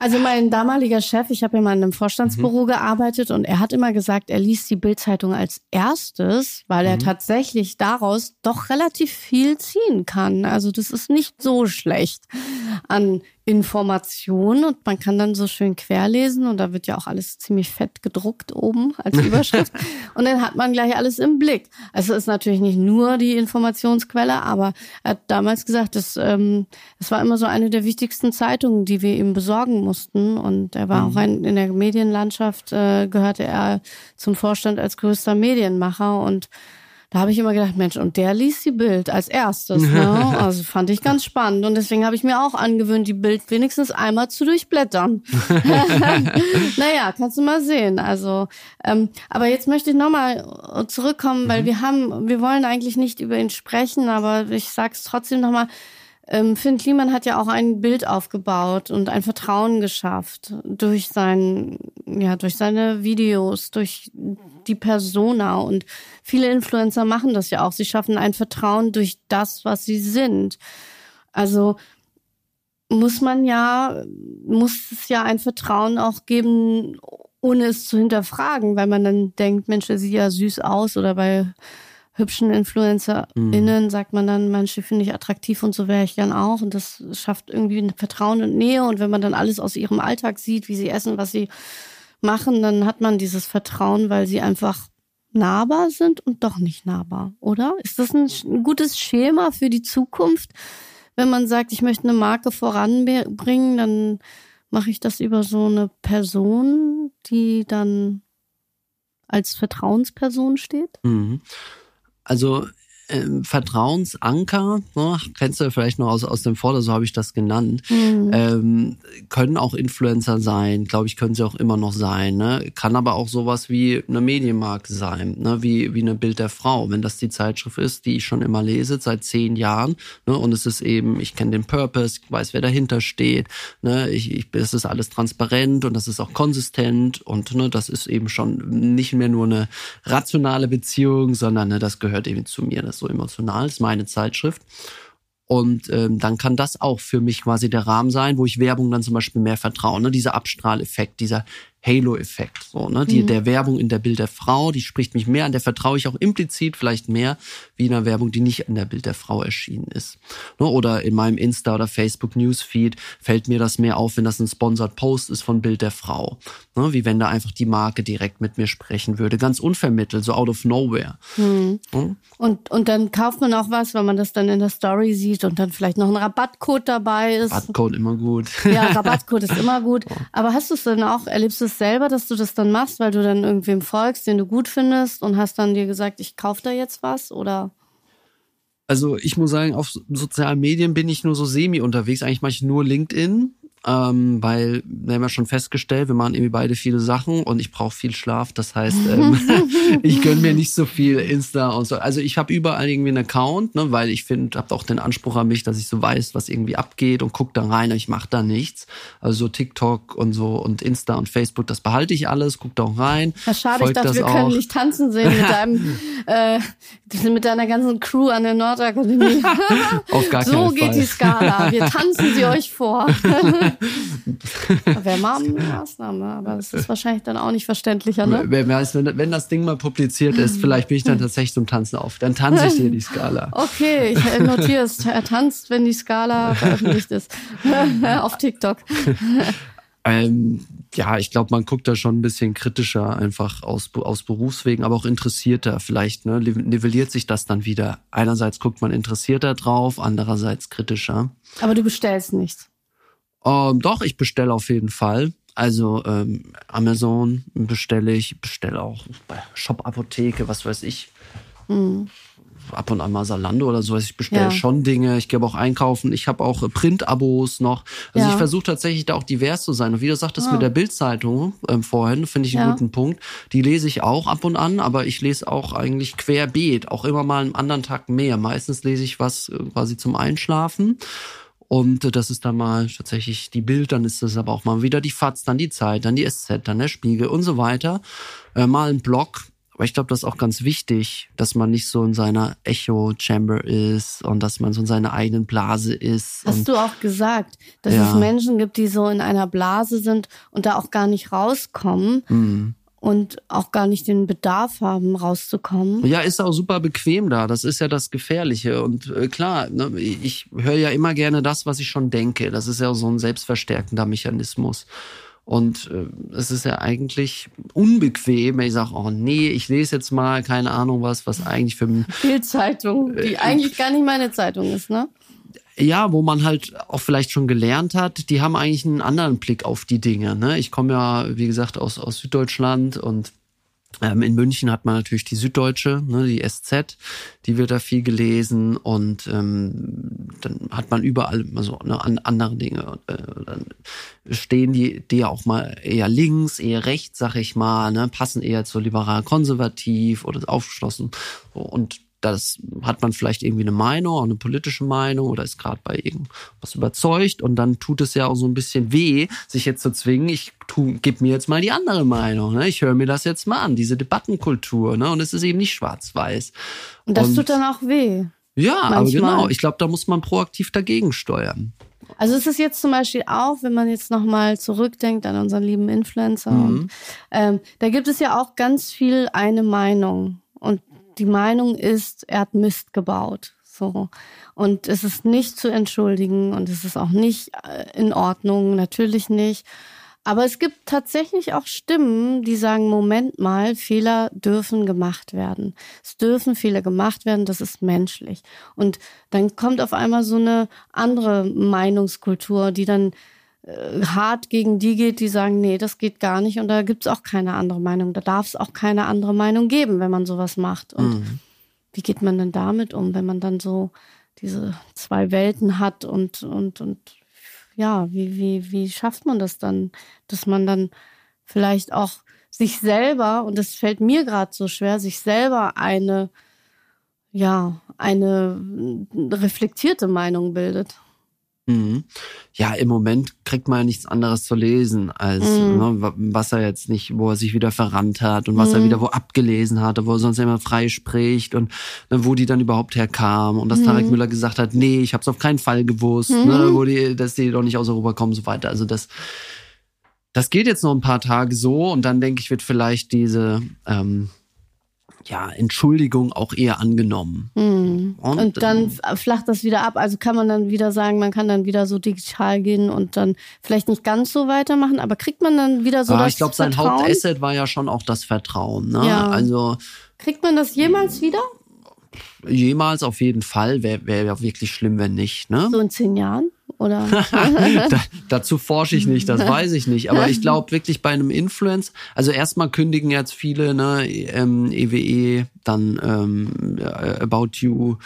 also mein damaliger Chef, ich habe ja mal in einem Vorstandsbüro mhm. gearbeitet und er hat immer gesagt, er liest die Bildzeitung als erstes, weil er mhm. tatsächlich daraus doch relativ viel ziehen kann. Also das ist nicht so schlecht an Informationen und man kann dann so schön querlesen und da wird ja auch alles ziemlich fett gedruckt oben als [laughs] Überschrift und dann hat man gleich alles im Blick. Also ist natürlich nicht nur die Informationsquelle, aber er hat damals gesagt, das, ähm, das war immer so eine der wichtigsten Zeitungen, die wir ihm besorgen mussten und er war mhm. auch ein, in der Medienlandschaft, äh, gehörte er zum Vorstand als größter Medienmacher und da habe ich immer gedacht, Mensch, und der liest die Bild als erstes. Ne? [laughs] Also fand ich ganz spannend. Und deswegen habe ich mir auch angewöhnt, die Bild wenigstens einmal zu durchblättern. [laughs] [laughs] naja, kannst du mal sehen. Also, ähm, aber jetzt möchte ich nochmal zurückkommen, weil mhm. wir haben, wir wollen eigentlich nicht über ihn sprechen, aber ich sag's trotzdem nochmal. Ähm, Finn Kliman hat ja auch ein Bild aufgebaut und ein Vertrauen geschafft durch sein, ja, durch seine Videos, durch die Persona und viele Influencer machen das ja auch. Sie schaffen ein Vertrauen durch das, was sie sind. Also muss man ja, muss es ja ein Vertrauen auch geben, ohne es zu hinterfragen, weil man dann denkt, Mensch, der sieht ja süß aus oder bei hübschen InfluencerInnen mhm. sagt man dann, manche finde ich attraktiv und so wäre ich gern auch. Und das schafft irgendwie ein Vertrauen und Nähe. Und wenn man dann alles aus ihrem Alltag sieht, wie sie essen, was sie machen, dann hat man dieses Vertrauen, weil sie einfach nahbar sind und doch nicht nahbar, oder? Ist das ein, ein gutes Schema für die Zukunft? wenn man sagt, ich möchte eine Marke voranbringen, dann mache ich das über so eine Person, die dann als Vertrauensperson steht? Mhm. Also ähm, Vertrauensanker, ne, kennst du vielleicht noch aus, aus dem Vorder, so habe ich das genannt, mhm. ähm, können auch Influencer sein, glaube ich, können sie auch immer noch sein. Ne? Kann aber auch sowas wie eine Medienmarke sein, ne? wie, wie eine Bild der Frau, wenn das die Zeitschrift ist, die ich schon immer lese, seit zehn Jahren. Ne? Und es ist eben, ich kenne den Purpose, ich weiß, wer dahinter steht. Ne? Ich, ich, es ist alles transparent und das ist auch konsistent und ne, das ist eben schon nicht mehr nur eine rationale Beziehung, sondern ne, das gehört eben zu mir. Das so emotional, ist meine Zeitschrift. Und ähm, dann kann das auch für mich quasi der Rahmen sein, wo ich Werbung dann zum Beispiel mehr vertraue. Ne? Dieser Abstrahleffekt, dieser Halo-Effekt. So, ne? Die, mhm. Der Werbung in der Bild der Frau, die spricht mich mehr an, der vertraue ich auch implizit vielleicht mehr wie in einer Werbung, die nicht in der Bild der Frau erschienen ist. Ne? Oder in meinem Insta- oder Facebook-Newsfeed fällt mir das mehr auf, wenn das ein Sponsored Post ist von Bild der Frau. Ne? Wie wenn da einfach die Marke direkt mit mir sprechen würde. Ganz unvermittelt, so out of nowhere. Mhm. Mhm. Und, und dann kauft man auch was, wenn man das dann in der Story sieht und dann vielleicht noch ein Rabattcode dabei ist. Rabattcode immer gut. Ja, [laughs] Rabattcode ist immer gut. Aber hast du es dann auch, erlebst du es selber, dass du das dann machst, weil du dann irgendwem folgst, den du gut findest und hast dann dir gesagt, ich kaufe da jetzt was oder? Also ich muss sagen, auf sozialen Medien bin ich nur so semi unterwegs. Eigentlich mache ich nur LinkedIn ähm, weil wir haben ja schon festgestellt, wir machen irgendwie beide viele Sachen und ich brauche viel Schlaf. Das heißt, ähm, [laughs] ich gönne mir nicht so viel Insta und so. Also ich habe überall irgendwie einen Account, ne, weil ich finde, habe auch den Anspruch an mich, dass ich so weiß, was irgendwie abgeht und guck da rein. Ich mache da nichts. Also so TikTok und so und Insta und Facebook, das behalte ich alles, guck da auch rein. Ja, schade, ich dachte, wir auch. können nicht tanzen sehen mit deinem, [laughs] äh, mit deiner ganzen Crew an der Nordakademie. [laughs] Auf gar so keinen Fall. So geht die Skala. Wir tanzen sie euch vor. [laughs] Wäre mal eine Maßnahme, aber das ist wahrscheinlich dann auch nicht verständlicher, ne? Wer weiß, wenn, wenn das Ding mal publiziert ist, vielleicht bin ich dann tatsächlich zum Tanzen auf. Dann tanze ich dir die Skala. [laughs] Okay, ich notiere es. Er tanzt, wenn die Skala [laughs] veröffentlicht ist. [laughs] auf TikTok. Ähm, ja, ich glaube, man guckt da schon ein bisschen kritischer, einfach aus, aus Berufswegen, aber auch interessierter. Vielleicht ne, nivelliert sich das dann wieder. Einerseits guckt man interessierter drauf, andererseits kritischer. Aber du bestellst nichts. Ähm, doch, ich bestelle auf jeden Fall. Also ähm, Amazon bestelle ich, bestelle auch bei Shop Apotheke, was weiß ich. Mhm. Ab und an mal Salando oder sowas. Ich bestelle ja. schon Dinge. Ich gebe auch einkaufen. Ich habe auch Print-Abos noch. Also ja. ich versuche tatsächlich da auch divers zu sein. Und wie du sagtest ja. mit der Bildzeitung ähm, vorhin, finde ich einen guten Punkt. Die lese ich auch ab und an, aber ich lese auch eigentlich querbeet. Auch immer mal einen anderen Tag mehr. Meistens lese ich was äh, quasi zum Einschlafen. Und das ist dann mal tatsächlich die Bild, dann ist das aber auch mal wieder die FAZ, dann die Zeit, dann die SZ, dann der Spiegel und so weiter. Äh, mal ein Blog. Aber ich glaube, das ist auch ganz wichtig, dass man nicht so in seiner Echo-Chamber ist und dass man so in seiner eigenen Blase ist. Hast du auch gesagt, dass ja. es Menschen gibt, die so in einer Blase sind und da auch gar nicht rauskommen. Mhm und auch gar nicht den Bedarf haben, rauszukommen. Ja, ist auch super bequem da. Das ist ja das Gefährliche. Und äh, klar, ne, ich höre ja immer gerne das, was ich schon denke. Das ist ja so ein selbstverstärkender Mechanismus. Und äh, es ist ja eigentlich unbequem, wenn ich sage, oh nee, ich lese jetzt mal, keine Ahnung was, was eigentlich für... Bildzeitung, die äh, eigentlich gar nicht meine Zeitung ist, ne? Ja, wo man halt auch vielleicht schon gelernt hat, die haben eigentlich einen anderen Blick auf die Dinge. Ne? Ich komme ja, wie gesagt, aus, aus Süddeutschland und ähm, in München hat man natürlich die Süddeutsche, ne, die SZ, die wird da viel gelesen und ähm, dann hat man überall also ne, an, andere Dinge. Äh, dann stehen die, die ja auch mal eher links, eher rechts, sag ich mal, ne, passen eher zu liberal-konservativ oder aufgeschlossen. Und das hat man vielleicht irgendwie eine Meinung, auch eine politische Meinung oder ist gerade bei irgendwas überzeugt und dann tut es ja auch so ein bisschen weh, sich jetzt zu zwingen, ich tu, gib mir jetzt mal die andere Meinung, ne? ich höre mir das jetzt mal an, diese Debattenkultur ne? und es ist eben nicht schwarz-weiß. Und das und, tut dann auch weh. Ja, aber genau, ich glaube, da muss man proaktiv dagegen steuern. Also es ist jetzt zum Beispiel auch, wenn man jetzt nochmal zurückdenkt an unseren lieben Influencer, mhm. und, ähm, da gibt es ja auch ganz viel eine Meinung. Und die Meinung ist, er hat Mist gebaut. So. Und es ist nicht zu entschuldigen und es ist auch nicht äh, in Ordnung, natürlich nicht. Aber es gibt tatsächlich auch Stimmen, die sagen, Moment mal, Fehler dürfen gemacht werden. Es dürfen Fehler gemacht werden, das ist menschlich. Und dann kommt auf einmal so eine andere Meinungskultur, die dann äh, hart gegen die geht, die sagen, nee, das geht gar nicht und da gibt's auch keine andere Meinung. Da darf es auch keine andere Meinung geben, wenn man sowas macht. Und mhm. wie geht man denn damit um, wenn man dann so diese zwei Welten hat und, und, und ja, wie, wie, wie schafft man das dann, dass man dann vielleicht auch sich selber, und das fällt mir gerade so schwer, sich selber eine, ja, eine reflektierte Meinung bildet. Mhm. Ja, im Moment kriegt man ja nichts anderes zu lesen, als mhm. ne, was er jetzt nicht, wo er sich wieder verrannt hat und was mhm. er wieder wo abgelesen hatte, wo er sonst immer frei spricht und ne, wo die dann überhaupt herkam und dass Tarek mhm. Müller gesagt hat, nee, ich habe es auf keinen Fall gewusst, ne, mhm. wo die, dass die doch nicht aus Europa kommen und so weiter. Also das, das geht jetzt noch ein paar Tage so und dann denke ich, wird vielleicht diese ähm, ja, Entschuldigung auch eher angenommen. Mhm. Und, und, dann flacht das wieder ab. Also kann man dann wieder sagen, man kann dann wieder so digital gehen und dann vielleicht nicht ganz so weitermachen, aber kriegt man dann wieder so ja, das Ich glaube, sein Hauptasset war ja schon auch das Vertrauen. Ne? Ja. Also kriegt man das jemals wieder? Jemals auf jeden Fall. Wäre wär ja wirklich schlimm, wenn nicht. Ne? So in zehn Jahren? Oder? [laughs] [laughs] da, dazu forsche ich nicht, das weiß ich nicht. Aber ich glaube wirklich bei einem Influence, also erstmal kündigen jetzt viele, ne, ähm, EWE, dann ähm, About You,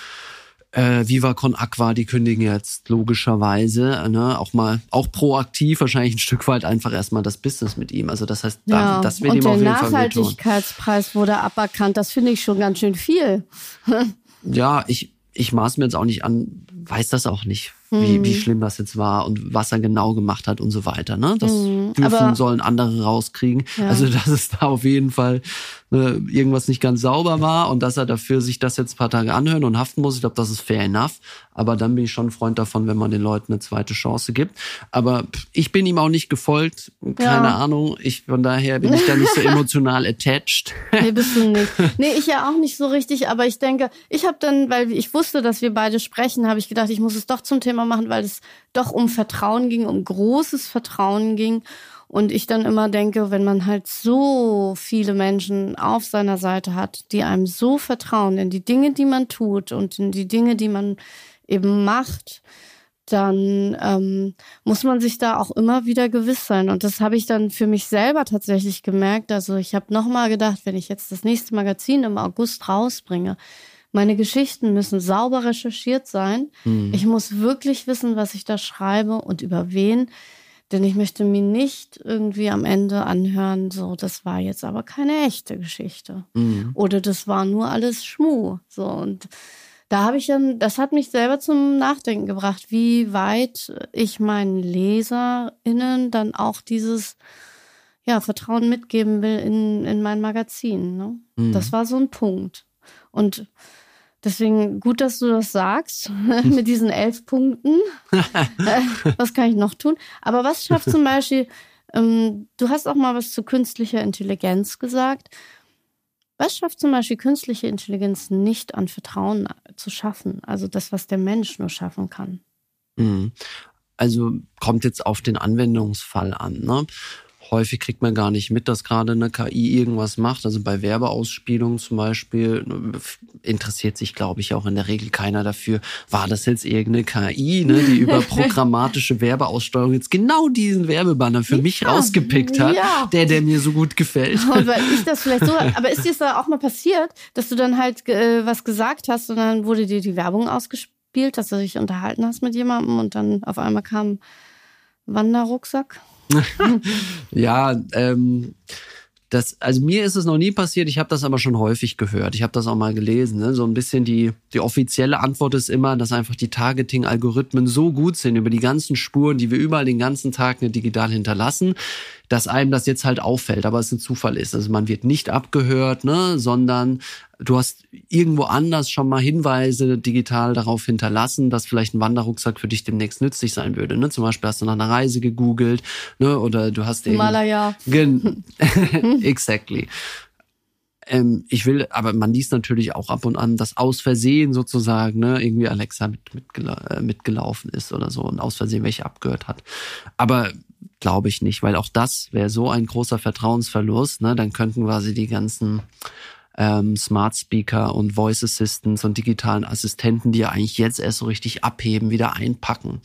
äh, Viva Con Aqua, die kündigen jetzt logischerweise, ne, auch mal, auch proaktiv wahrscheinlich ein Stück weit einfach erstmal das Business mit ihm. Also das heißt, ja, das wird ihm auf jeden Fall Der Nachhaltigkeitspreis wurde aberkannt, das finde ich schon ganz schön viel. [laughs] ja, ich, ich maß mir jetzt auch nicht an, weiß das auch nicht wie, wie mhm. schlimm das jetzt war und was er genau gemacht hat und so weiter. Ne? Das mhm. dürfen Aber, sollen andere rauskriegen. Ja. Also dass es da auf jeden Fall äh, irgendwas nicht ganz sauber war und dass er dafür sich das jetzt ein paar Tage anhören und haften muss. Ich glaube, das ist fair enough. Aber dann bin ich schon ein Freund davon, wenn man den Leuten eine zweite Chance gibt. Aber ich bin ihm auch nicht gefolgt. Keine ja. Ahnung. Ich, von daher bin ich da nicht so [laughs] emotional attached. Nee, bist du nicht. [laughs] Nee, ich ja auch nicht so richtig. Aber ich denke, ich habe dann, weil ich wusste, dass wir beide sprechen, habe ich gedacht, ich muss es doch zum Thema machen, weil es doch um Vertrauen ging, um großes Vertrauen ging. Und ich dann immer denke, wenn man halt so viele Menschen auf seiner Seite hat, die einem so vertrauen in die Dinge, die man tut und in die Dinge, die man eben macht, dann ähm, muss man sich da auch immer wieder gewiss sein. Und das habe ich dann für mich selber tatsächlich gemerkt. Also ich habe nochmal gedacht, wenn ich jetzt das nächste Magazin im August rausbringe, meine Geschichten müssen sauber recherchiert sein. Mhm. Ich muss wirklich wissen, was ich da schreibe und über wen. Denn ich möchte mir nicht irgendwie am Ende anhören, so, das war jetzt aber keine echte Geschichte. Mhm. Oder das war nur alles Schmuh. So, und da habe ich dann, das hat mich selber zum Nachdenken gebracht, wie weit ich meinen LeserInnen dann auch dieses ja, Vertrauen mitgeben will in, in mein Magazin. Ne? Mhm. Das war so ein Punkt. Und Deswegen gut, dass du das sagst [laughs] mit diesen elf Punkten. [laughs] Äh, was kann ich noch tun? Aber was schafft zum Beispiel, ähm, du hast auch mal was zu künstlicher Intelligenz gesagt. Was schafft zum Beispiel künstliche Intelligenz nicht an Vertrauen zu schaffen? Also das, was der Mensch nur schaffen kann. Mhm. Also kommt jetzt auf den Anwendungsfall an. Ne? Häufig kriegt man gar nicht mit, dass gerade eine KI irgendwas macht. Also bei Werbeausspielungen zum Beispiel interessiert sich, glaube ich, auch in der Regel keiner dafür, war das jetzt irgendeine KI, ne, die über [laughs] programmatische Werbeaussteuerung jetzt genau diesen Werbebanner für mich ja, rausgepickt hat, ja. der, der mir so gut gefällt. Und weil ich das [laughs] vielleicht so, aber ist dir das da auch mal passiert, dass du dann halt äh, was gesagt hast und dann wurde dir die Werbung ausgespielt, dass du dich unterhalten hast mit jemandem und dann auf einmal kam Wanderrucksack? [laughs] ja, ähm, das, also mir ist es noch nie passiert, ich habe das aber schon häufig gehört. Ich habe das auch mal gelesen. Ne? So ein bisschen die, die offizielle Antwort ist immer, dass einfach die Targeting-Algorithmen so gut sind über die ganzen Spuren, die wir überall den ganzen Tag ne, digital hinterlassen, dass einem das jetzt halt auffällt, aber es ein Zufall ist. Also man wird nicht abgehört, ne, sondern du hast irgendwo anders schon mal Hinweise digital darauf hinterlassen, dass vielleicht ein Wanderrucksack für dich demnächst nützlich sein würde. Ne? Zum Beispiel hast du nach einer Reise gegoogelt, ne? Oder du hast Himalaya. [laughs] [laughs] exactly. Ähm, ich will, aber man liest natürlich auch ab und an, dass aus Versehen sozusagen, ne, irgendwie Alexa mit, mitgela äh, mitgelaufen ist oder so und aus Versehen welche abgehört hat. Aber glaube ich nicht, weil auch das wäre so ein großer Vertrauensverlust. Ne? Dann könnten quasi die ganzen ähm, Smart Speaker und Voice Assistants und digitalen Assistenten, die ja eigentlich jetzt erst so richtig abheben, wieder einpacken.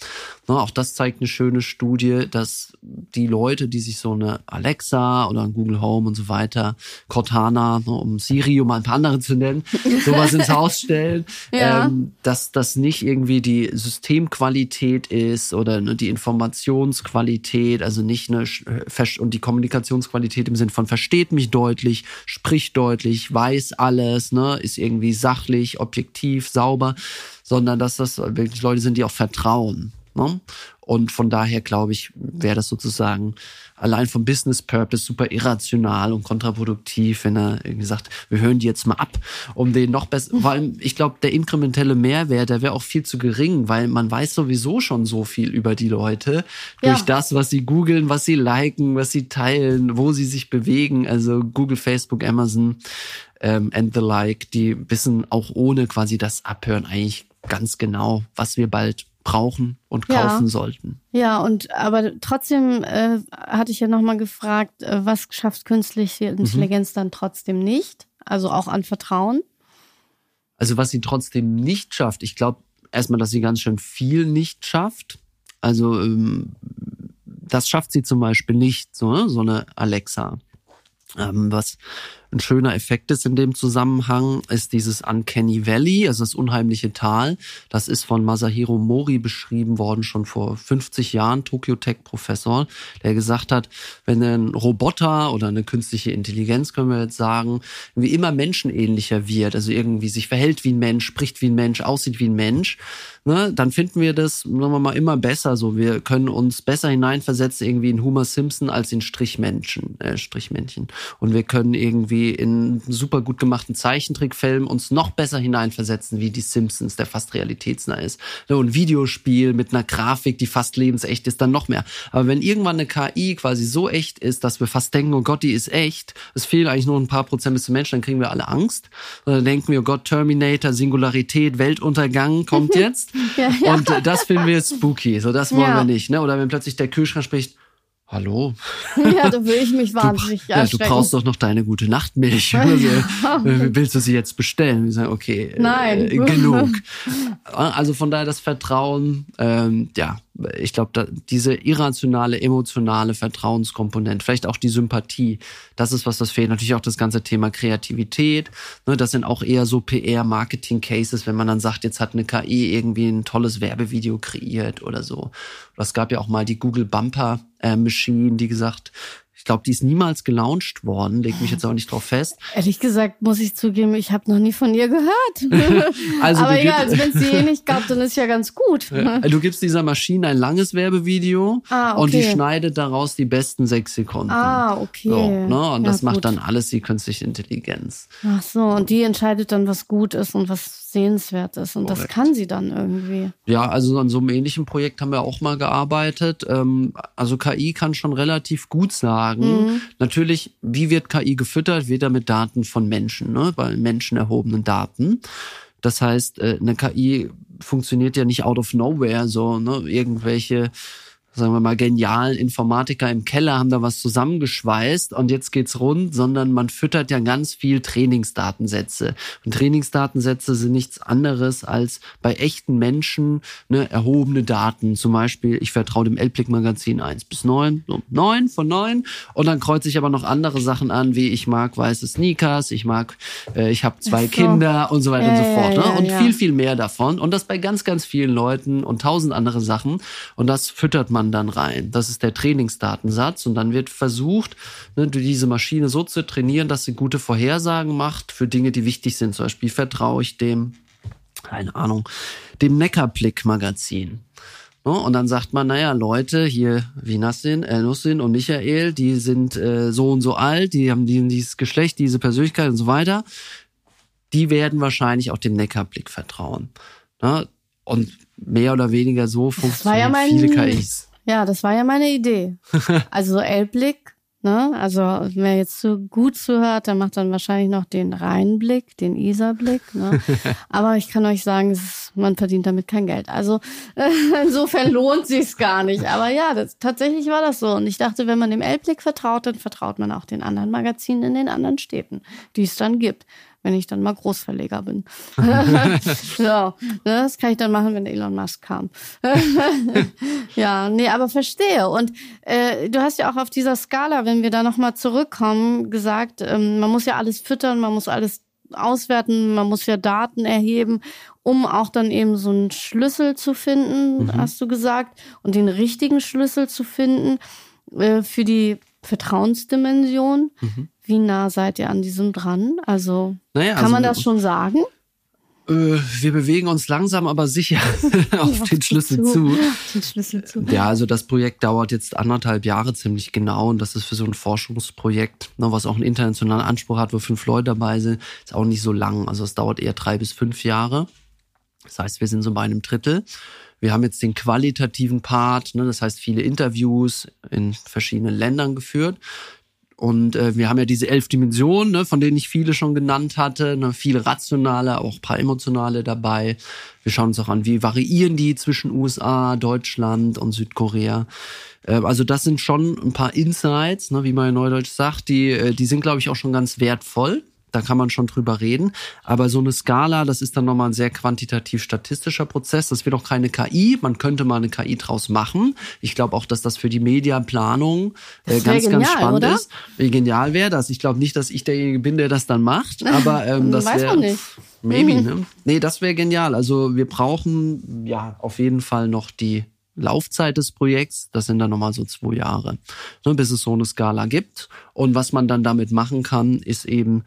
Ne, auch das zeigt eine schöne Studie, dass die Leute, die sich so eine Alexa oder ein Google Home und so weiter, Cortana, ne, um Siri, um ein paar andere zu nennen, [laughs] sowas ins Haus stellen, ja. ähm, dass das nicht irgendwie die Systemqualität ist oder ne, die Informationsqualität, also nicht eine und die Kommunikationsqualität im Sinn von versteht mich deutlich, spricht deutlich, weiß alles, ne, ist irgendwie sachlich, objektiv, sauber, sondern dass das wirklich Leute sind, die auch vertrauen. Ne? Und von daher glaube ich, wäre das sozusagen allein vom Business Purpose super irrational und kontraproduktiv, wenn er irgendwie sagt, wir hören die jetzt mal ab, um den noch besser, weil ich glaube, der inkrementelle Mehrwert, der wäre auch viel zu gering, weil man weiß sowieso schon so viel über die Leute ja. durch das, was sie googeln, was sie liken, was sie teilen, wo sie sich bewegen, also Google, Facebook, Amazon ähm, and the like, die wissen auch ohne quasi das Abhören eigentlich ganz genau, was wir bald brauchen und kaufen ja. sollten. Ja, und aber trotzdem äh, hatte ich ja nochmal gefragt, äh, was schafft künstliche mhm. Intelligenz mhm. dann trotzdem nicht? Also auch an Vertrauen? Also was sie trotzdem nicht schafft, ich glaube erstmal, dass sie ganz schön viel nicht schafft. Also ähm, das schafft sie zum Beispiel nicht, so, ne? so eine Alexa. Ähm, was ein schöner Effekt ist in dem Zusammenhang, ist dieses Uncanny Valley, also das unheimliche Tal. Das ist von Masahiro Mori beschrieben worden, schon vor 50 Jahren, Tokyo Tech Professor, der gesagt hat, wenn ein Roboter oder eine künstliche Intelligenz, können wir jetzt sagen, wie immer menschenähnlicher wird, also irgendwie sich verhält wie ein Mensch, spricht wie ein Mensch, aussieht wie ein Mensch, ne, dann finden wir das, sagen wir mal, immer besser so. Wir können uns besser hineinversetzen irgendwie in Homer Simpson als in Strichmenschen, äh, Strichmännchen. Und wir können irgendwie in super gut gemachten Zeichentrickfilm uns noch besser hineinversetzen, wie die Simpsons, der fast realitätsnah ist. So ein Videospiel mit einer Grafik, die fast lebensecht ist, dann noch mehr. Aber wenn irgendwann eine KI quasi so echt ist, dass wir fast denken, oh Gott, die ist echt, es fehlen eigentlich nur ein paar Prozent bis zum Menschen, dann kriegen wir alle Angst. Und dann denken wir, oh Gott, Terminator, Singularität, Weltuntergang kommt [laughs] jetzt. Ja, [laughs] ja. Und äh, das finden wir spooky. So, das wollen ja. wir nicht. Ne? Oder wenn plötzlich der Kühlschrank spricht, Hallo? Ja, da will ich mich [laughs] wahnsinnig du, ja, du brauchst doch noch deine gute Nachtmilch. Also, äh, [laughs] willst du sie jetzt bestellen? Wir sagen, okay, äh, Nein. Äh, genug. Also von daher das Vertrauen, ähm, ja, ich glaube, diese irrationale, emotionale Vertrauenskomponente, vielleicht auch die Sympathie, das ist was, das fehlt. Natürlich auch das ganze Thema Kreativität. Ne, das sind auch eher so PR-Marketing-Cases, wenn man dann sagt, jetzt hat eine KI irgendwie ein tolles Werbevideo kreiert oder so. Es gab ja auch mal die Google Bumper äh, Machine, die gesagt glaube, die ist niemals gelauncht worden, leg mich jetzt auch nicht drauf fest. [laughs] Ehrlich gesagt muss ich zugeben, ich habe noch nie von ihr gehört. [laughs] also Aber ja, also wenn es die eh nicht gab, dann ist ja ganz gut. du gibst dieser Maschine ein langes Werbevideo ah, okay. und die schneidet daraus die besten sechs Sekunden. Ah, okay. So, ne? Und ja, das gut. macht dann alles die künstliche Intelligenz. Ach so, und die entscheidet dann, was gut ist und was sehenswert ist. Und Korrekt. das kann sie dann irgendwie. Ja, also an so einem ähnlichen Projekt haben wir auch mal gearbeitet. Ähm, also KI kann schon relativ gut sagen. Mhm. Natürlich, wie wird KI gefüttert? Wieder mit Daten von Menschen, ne? bei Menschen erhobenen Daten. Das heißt, äh, eine KI funktioniert ja nicht out of nowhere, so ne? irgendwelche sagen wir mal, genialen Informatiker im Keller haben da was zusammengeschweißt und jetzt geht's rund, sondern man füttert ja ganz viel Trainingsdatensätze. Und Trainingsdatensätze sind nichts anderes als bei echten Menschen ne, erhobene Daten. Zum Beispiel, ich vertraue dem L-Blick-Magazin 1 bis 9, so 9 von 9. Und dann kreuze ich aber noch andere Sachen an, wie ich mag weiße Sneakers, ich mag, äh, ich habe zwei so. Kinder und so weiter ja, und so fort. Ne? Ja, und ja. viel, viel mehr davon. Und das bei ganz, ganz vielen Leuten und tausend andere Sachen. Und das füttert man man dann rein. Das ist der Trainingsdatensatz und dann wird versucht, ne, diese Maschine so zu trainieren, dass sie gute Vorhersagen macht für Dinge, die wichtig sind. Zum Beispiel vertraue ich dem, keine Ahnung, dem Neckarblick-Magazin. Ne, und dann sagt man, naja, Leute, hier wie Nassin, äh, Nussin und Michael, die sind äh, so und so alt, die haben dieses Geschlecht, diese Persönlichkeit und so weiter. Die werden wahrscheinlich auch dem Neckarblick vertrauen. Ne? Und mehr oder weniger so funktionieren ja viele KIs. Ja, das war ja meine Idee. [laughs] Also so L-Blick Ne? Also wer jetzt so gut zuhört, der macht dann wahrscheinlich noch den Rheinblick, den Isarblick. Ne? [laughs] Aber ich kann euch sagen, ist, man verdient damit kein Geld. Also äh, [laughs] insofern lohnt sich's gar nicht. Aber ja, das, tatsächlich war das so. Und ich dachte, wenn man dem Elbblick vertraut, dann vertraut man auch den anderen Magazinen in den anderen Städten, die es dann gibt wenn ich dann mal Großverleger bin. [laughs] so, ne, das kann ich dann machen, wenn Elon Musk kam. [laughs] ja, nee, aber verstehe. Und äh, du hast ja auch auf dieser Skala, wenn wir da nochmal zurückkommen, gesagt, ähm, man muss ja alles füttern, man muss alles auswerten, man muss ja Daten erheben, um auch dann eben so einen Schlüssel zu finden, mhm. hast du gesagt, und den richtigen Schlüssel zu finden äh, für die Vertrauensdimension. Mhm. Wie nah seid ihr an diesem dran? Also naja, kann also, man das schon sagen? Äh, wir bewegen uns langsam, aber sicher [laughs] auf den Schlüssel zu. Den Schlüssel zu. Ja, also das Projekt dauert jetzt anderthalb Jahre ziemlich genau und das ist für so ein Forschungsprojekt, ne, was auch einen internationalen Anspruch hat, wo fünf Leute dabei sind, ist auch nicht so lang. Also es dauert eher drei bis fünf Jahre. Das heißt, wir sind so bei einem Drittel. Wir haben jetzt den qualitativen Part, ne, das heißt viele Interviews in verschiedenen Ländern geführt. Und äh, wir haben ja diese elf Dimensionen, ne, von denen ich viele schon genannt hatte, ne, viele rationale, auch paar emotionale dabei. Wir schauen uns auch an, wie variieren die zwischen USA, Deutschland und Südkorea. Äh, also das sind schon ein paar Insights, ne, wie man in Neudeutsch sagt, die, äh, die sind, glaube ich, auch schon ganz wertvoll da kann man schon drüber reden. Aber so eine Skala, das ist dann nochmal ein sehr quantitativ-statistischer Prozess. Das wird auch keine KI. Man könnte mal eine KI draus machen. Ich glaube auch, dass das für die Mediaplanung äh, ganz, genial, ganz spannend oder? ist. Wie genial wäre das? Ich glaube nicht, dass ich derjenige bin, der das dann macht. Aber [laughs] ähm, das wäre. Maybe, mhm. ne? Nee, das wäre genial. Also wir brauchen ja auf jeden Fall noch die Laufzeit des Projekts, das sind dann nochmal so zwei Jahre, ne, bis es so eine Skala gibt. Und was man dann damit machen kann, ist eben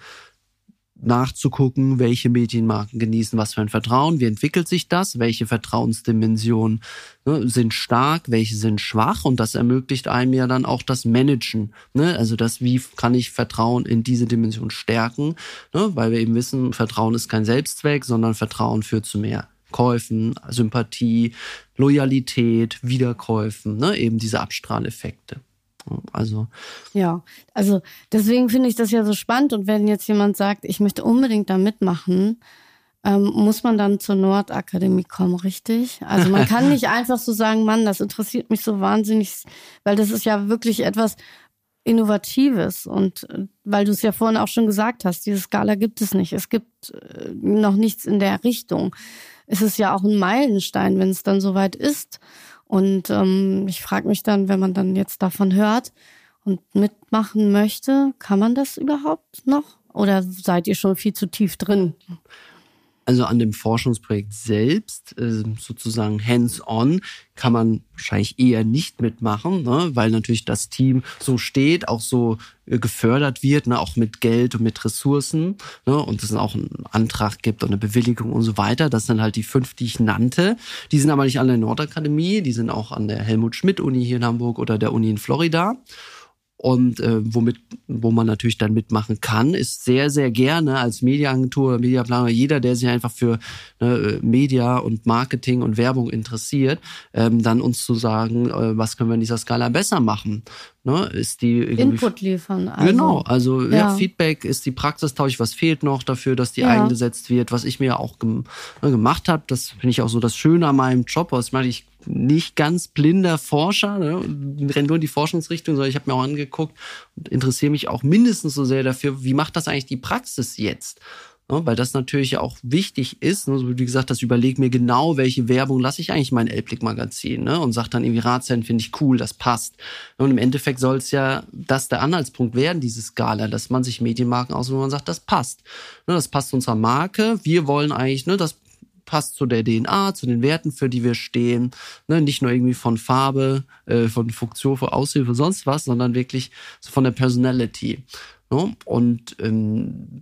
nachzugucken, welche Medienmarken genießen was für ein Vertrauen, wie entwickelt sich das, welche Vertrauensdimensionen ne, sind stark, welche sind schwach und das ermöglicht einem ja dann auch das Managen. Ne? Also das, wie kann ich Vertrauen in diese Dimension stärken, ne? weil wir eben wissen, Vertrauen ist kein Selbstzweck, sondern Vertrauen führt zu mehr Käufen, Sympathie, Loyalität, Wiederkäufen, ne? eben diese Abstrahleffekte. Also. Ja, also deswegen finde ich das ja so spannend. Und wenn jetzt jemand sagt, ich möchte unbedingt da mitmachen, ähm, muss man dann zur Nordakademie kommen, richtig? Also man kann nicht [laughs] einfach so sagen, Mann, das interessiert mich so wahnsinnig, weil das ist ja wirklich etwas Innovatives. Und äh, weil du es ja vorhin auch schon gesagt hast, diese Skala gibt es nicht. Es gibt äh, noch nichts in der Richtung. Es ist ja auch ein Meilenstein, wenn es dann soweit ist. Und ähm, ich frage mich dann, wenn man dann jetzt davon hört und mitmachen möchte, kann man das überhaupt noch? Oder seid ihr schon viel zu tief drin? Also an dem Forschungsprojekt selbst, äh, sozusagen hands-on, kann man wahrscheinlich eher nicht mitmachen, ne? weil natürlich das Team so steht, auch so äh, gefördert wird, ne? auch mit Geld und mit Ressourcen ne? und es auch einen Antrag gibt und eine Bewilligung und so weiter. Das sind halt die fünf, die ich nannte. Die sind aber nicht in der Nordakademie, die sind auch an der Helmut-Schmidt-Uni hier in Hamburg oder der Uni in Florida. Und äh, womit, wo man natürlich dann mitmachen kann, ist sehr, sehr gerne als Mediaagentur, Mediaplaner, jeder, der sich einfach für ne, Media und Marketing und Werbung interessiert, ähm, dann uns zu sagen, äh, was können wir in dieser Skala besser machen. Ne, ist die Input liefern. Also, genau, also ja. ja. Feedback ist die Praxistausch, was fehlt noch dafür, dass die ja. eingesetzt wird, was ich mir auch gem ne, gemacht habe. Das finde ich auch so das Schöne an meinem Job. Was meine ich nicht ganz blinder Forscher, ne, nur in die Forschungsrichtung, sondern ich habe mir auch angeguckt und interessiere mich auch mindestens so sehr dafür, wie macht das eigentlich die Praxis jetzt? Ne, weil das natürlich auch wichtig ist. Ne, wie gesagt hast, überleg mir genau, welche Werbung lasse ich eigentlich mein Elblick-Magazin ne, und sag dann irgendwie Ratsherren, finde ich cool, das passt. Und im Endeffekt soll es ja das der Anhaltspunkt werden, diese Skala, dass man sich Medienmarken aussucht und man sagt, das passt. Ne, das passt unserer Marke. Wir wollen eigentlich, ne, das passt zu der DNA, zu den Werten, für die wir stehen. Ne, nicht nur irgendwie von Farbe, äh, von Funktion, von Aushilfe, sonst was, sondern wirklich so von der Personality. Ne? Und ähm,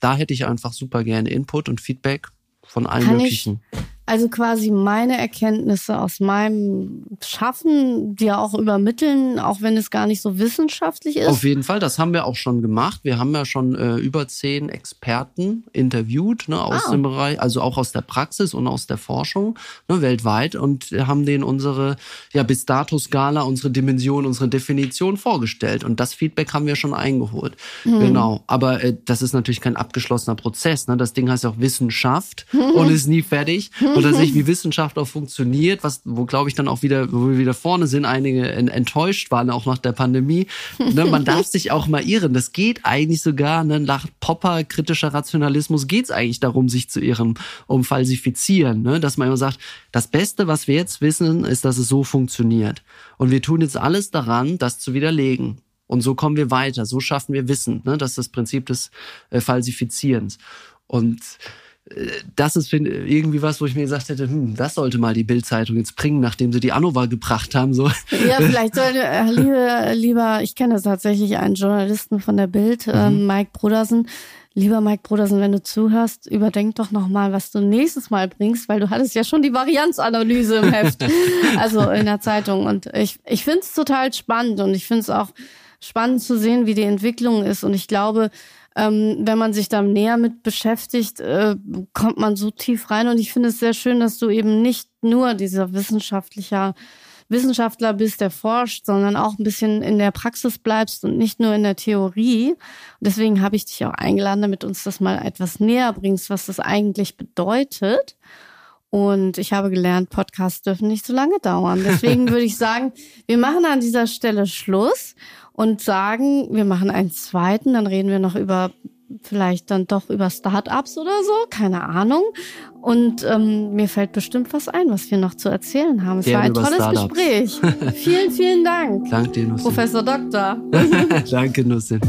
da hätte ich einfach super gerne Input und Feedback von allen kann möglichen. Ich, Also quasi meine Erkenntnisse aus meinem Schaffen, dir auch übermitteln, auch wenn es gar nicht so wissenschaftlich ist. Auf jeden Fall, das haben wir auch schon gemacht. Wir haben ja schon äh, über zehn Experten interviewt ne, aus ah. dem Bereich, also auch aus der Praxis und aus der Forschung ne, weltweit und haben denen unsere ja bis dato Skala, unsere Dimension, unsere Definition vorgestellt und das Feedback haben wir schon eingeholt. Mhm. Genau, aber äh, das ist natürlich kein abgeschlossener Prozess. Ne? Das Ding heißt ja auch Wissenschaft und [laughs] ist nie fertig [laughs] [laughs] oder sich wie [laughs] Wissenschaft auch funktioniert, was, wo glaube ich dann auch wieder, wo wir wieder vorne sind, einige enttäuscht waren, auch nach der Pandemie. Ne, man [laughs] darf sich auch mal irren. Das geht eigentlich sogar, ne, nach Popper kritischer Rationalismus geht es eigentlich darum, sich zu irren, um falsifizieren. Ne? Dass man immer sagt, das Beste, was wir jetzt wissen, ist, dass es so funktioniert. Und wir tun jetzt alles daran, das zu widerlegen. Und so kommen wir weiter, so schaffen wir Wissen. Ne? Das ist das Prinzip des äh, Falsifizierens. Und das ist irgendwie was, wo ich mir gesagt hätte, hm, das sollte mal die Bildzeitung jetzt bringen, nachdem sie die Anova gebracht haben. So. Ja, vielleicht sollte, äh, liebe, lieber, ich kenne tatsächlich einen Journalisten von der Bild, äh, mhm. Mike Brodersen. Lieber Mike Brodersen, wenn du zuhörst, überdenk doch nochmal, was du nächstes Mal bringst, weil du hattest ja schon die Varianzanalyse im Heft, [laughs] also in der Zeitung. Und ich, ich finde es total spannend und ich finde es auch spannend zu sehen, wie die Entwicklung ist. Und ich glaube, ähm, wenn man sich da näher mit beschäftigt, äh, kommt man so tief rein. Und ich finde es sehr schön, dass du eben nicht nur dieser wissenschaftlicher Wissenschaftler bist, der forscht, sondern auch ein bisschen in der Praxis bleibst und nicht nur in der Theorie. Und deswegen habe ich dich auch eingeladen, damit uns das mal etwas näher bringst, was das eigentlich bedeutet. Und ich habe gelernt, Podcasts dürfen nicht so lange dauern. Deswegen [laughs] würde ich sagen, wir machen an dieser Stelle Schluss und sagen, wir machen einen zweiten, dann reden wir noch über vielleicht dann doch über Startups oder so, keine Ahnung. Und ähm, mir fällt bestimmt was ein, was wir noch zu erzählen haben. Es Gerne war ein tolles Gespräch. [laughs] vielen, vielen Dank. Danke dir, Nussin. Professor Doktor. [laughs] Danke, Nussin.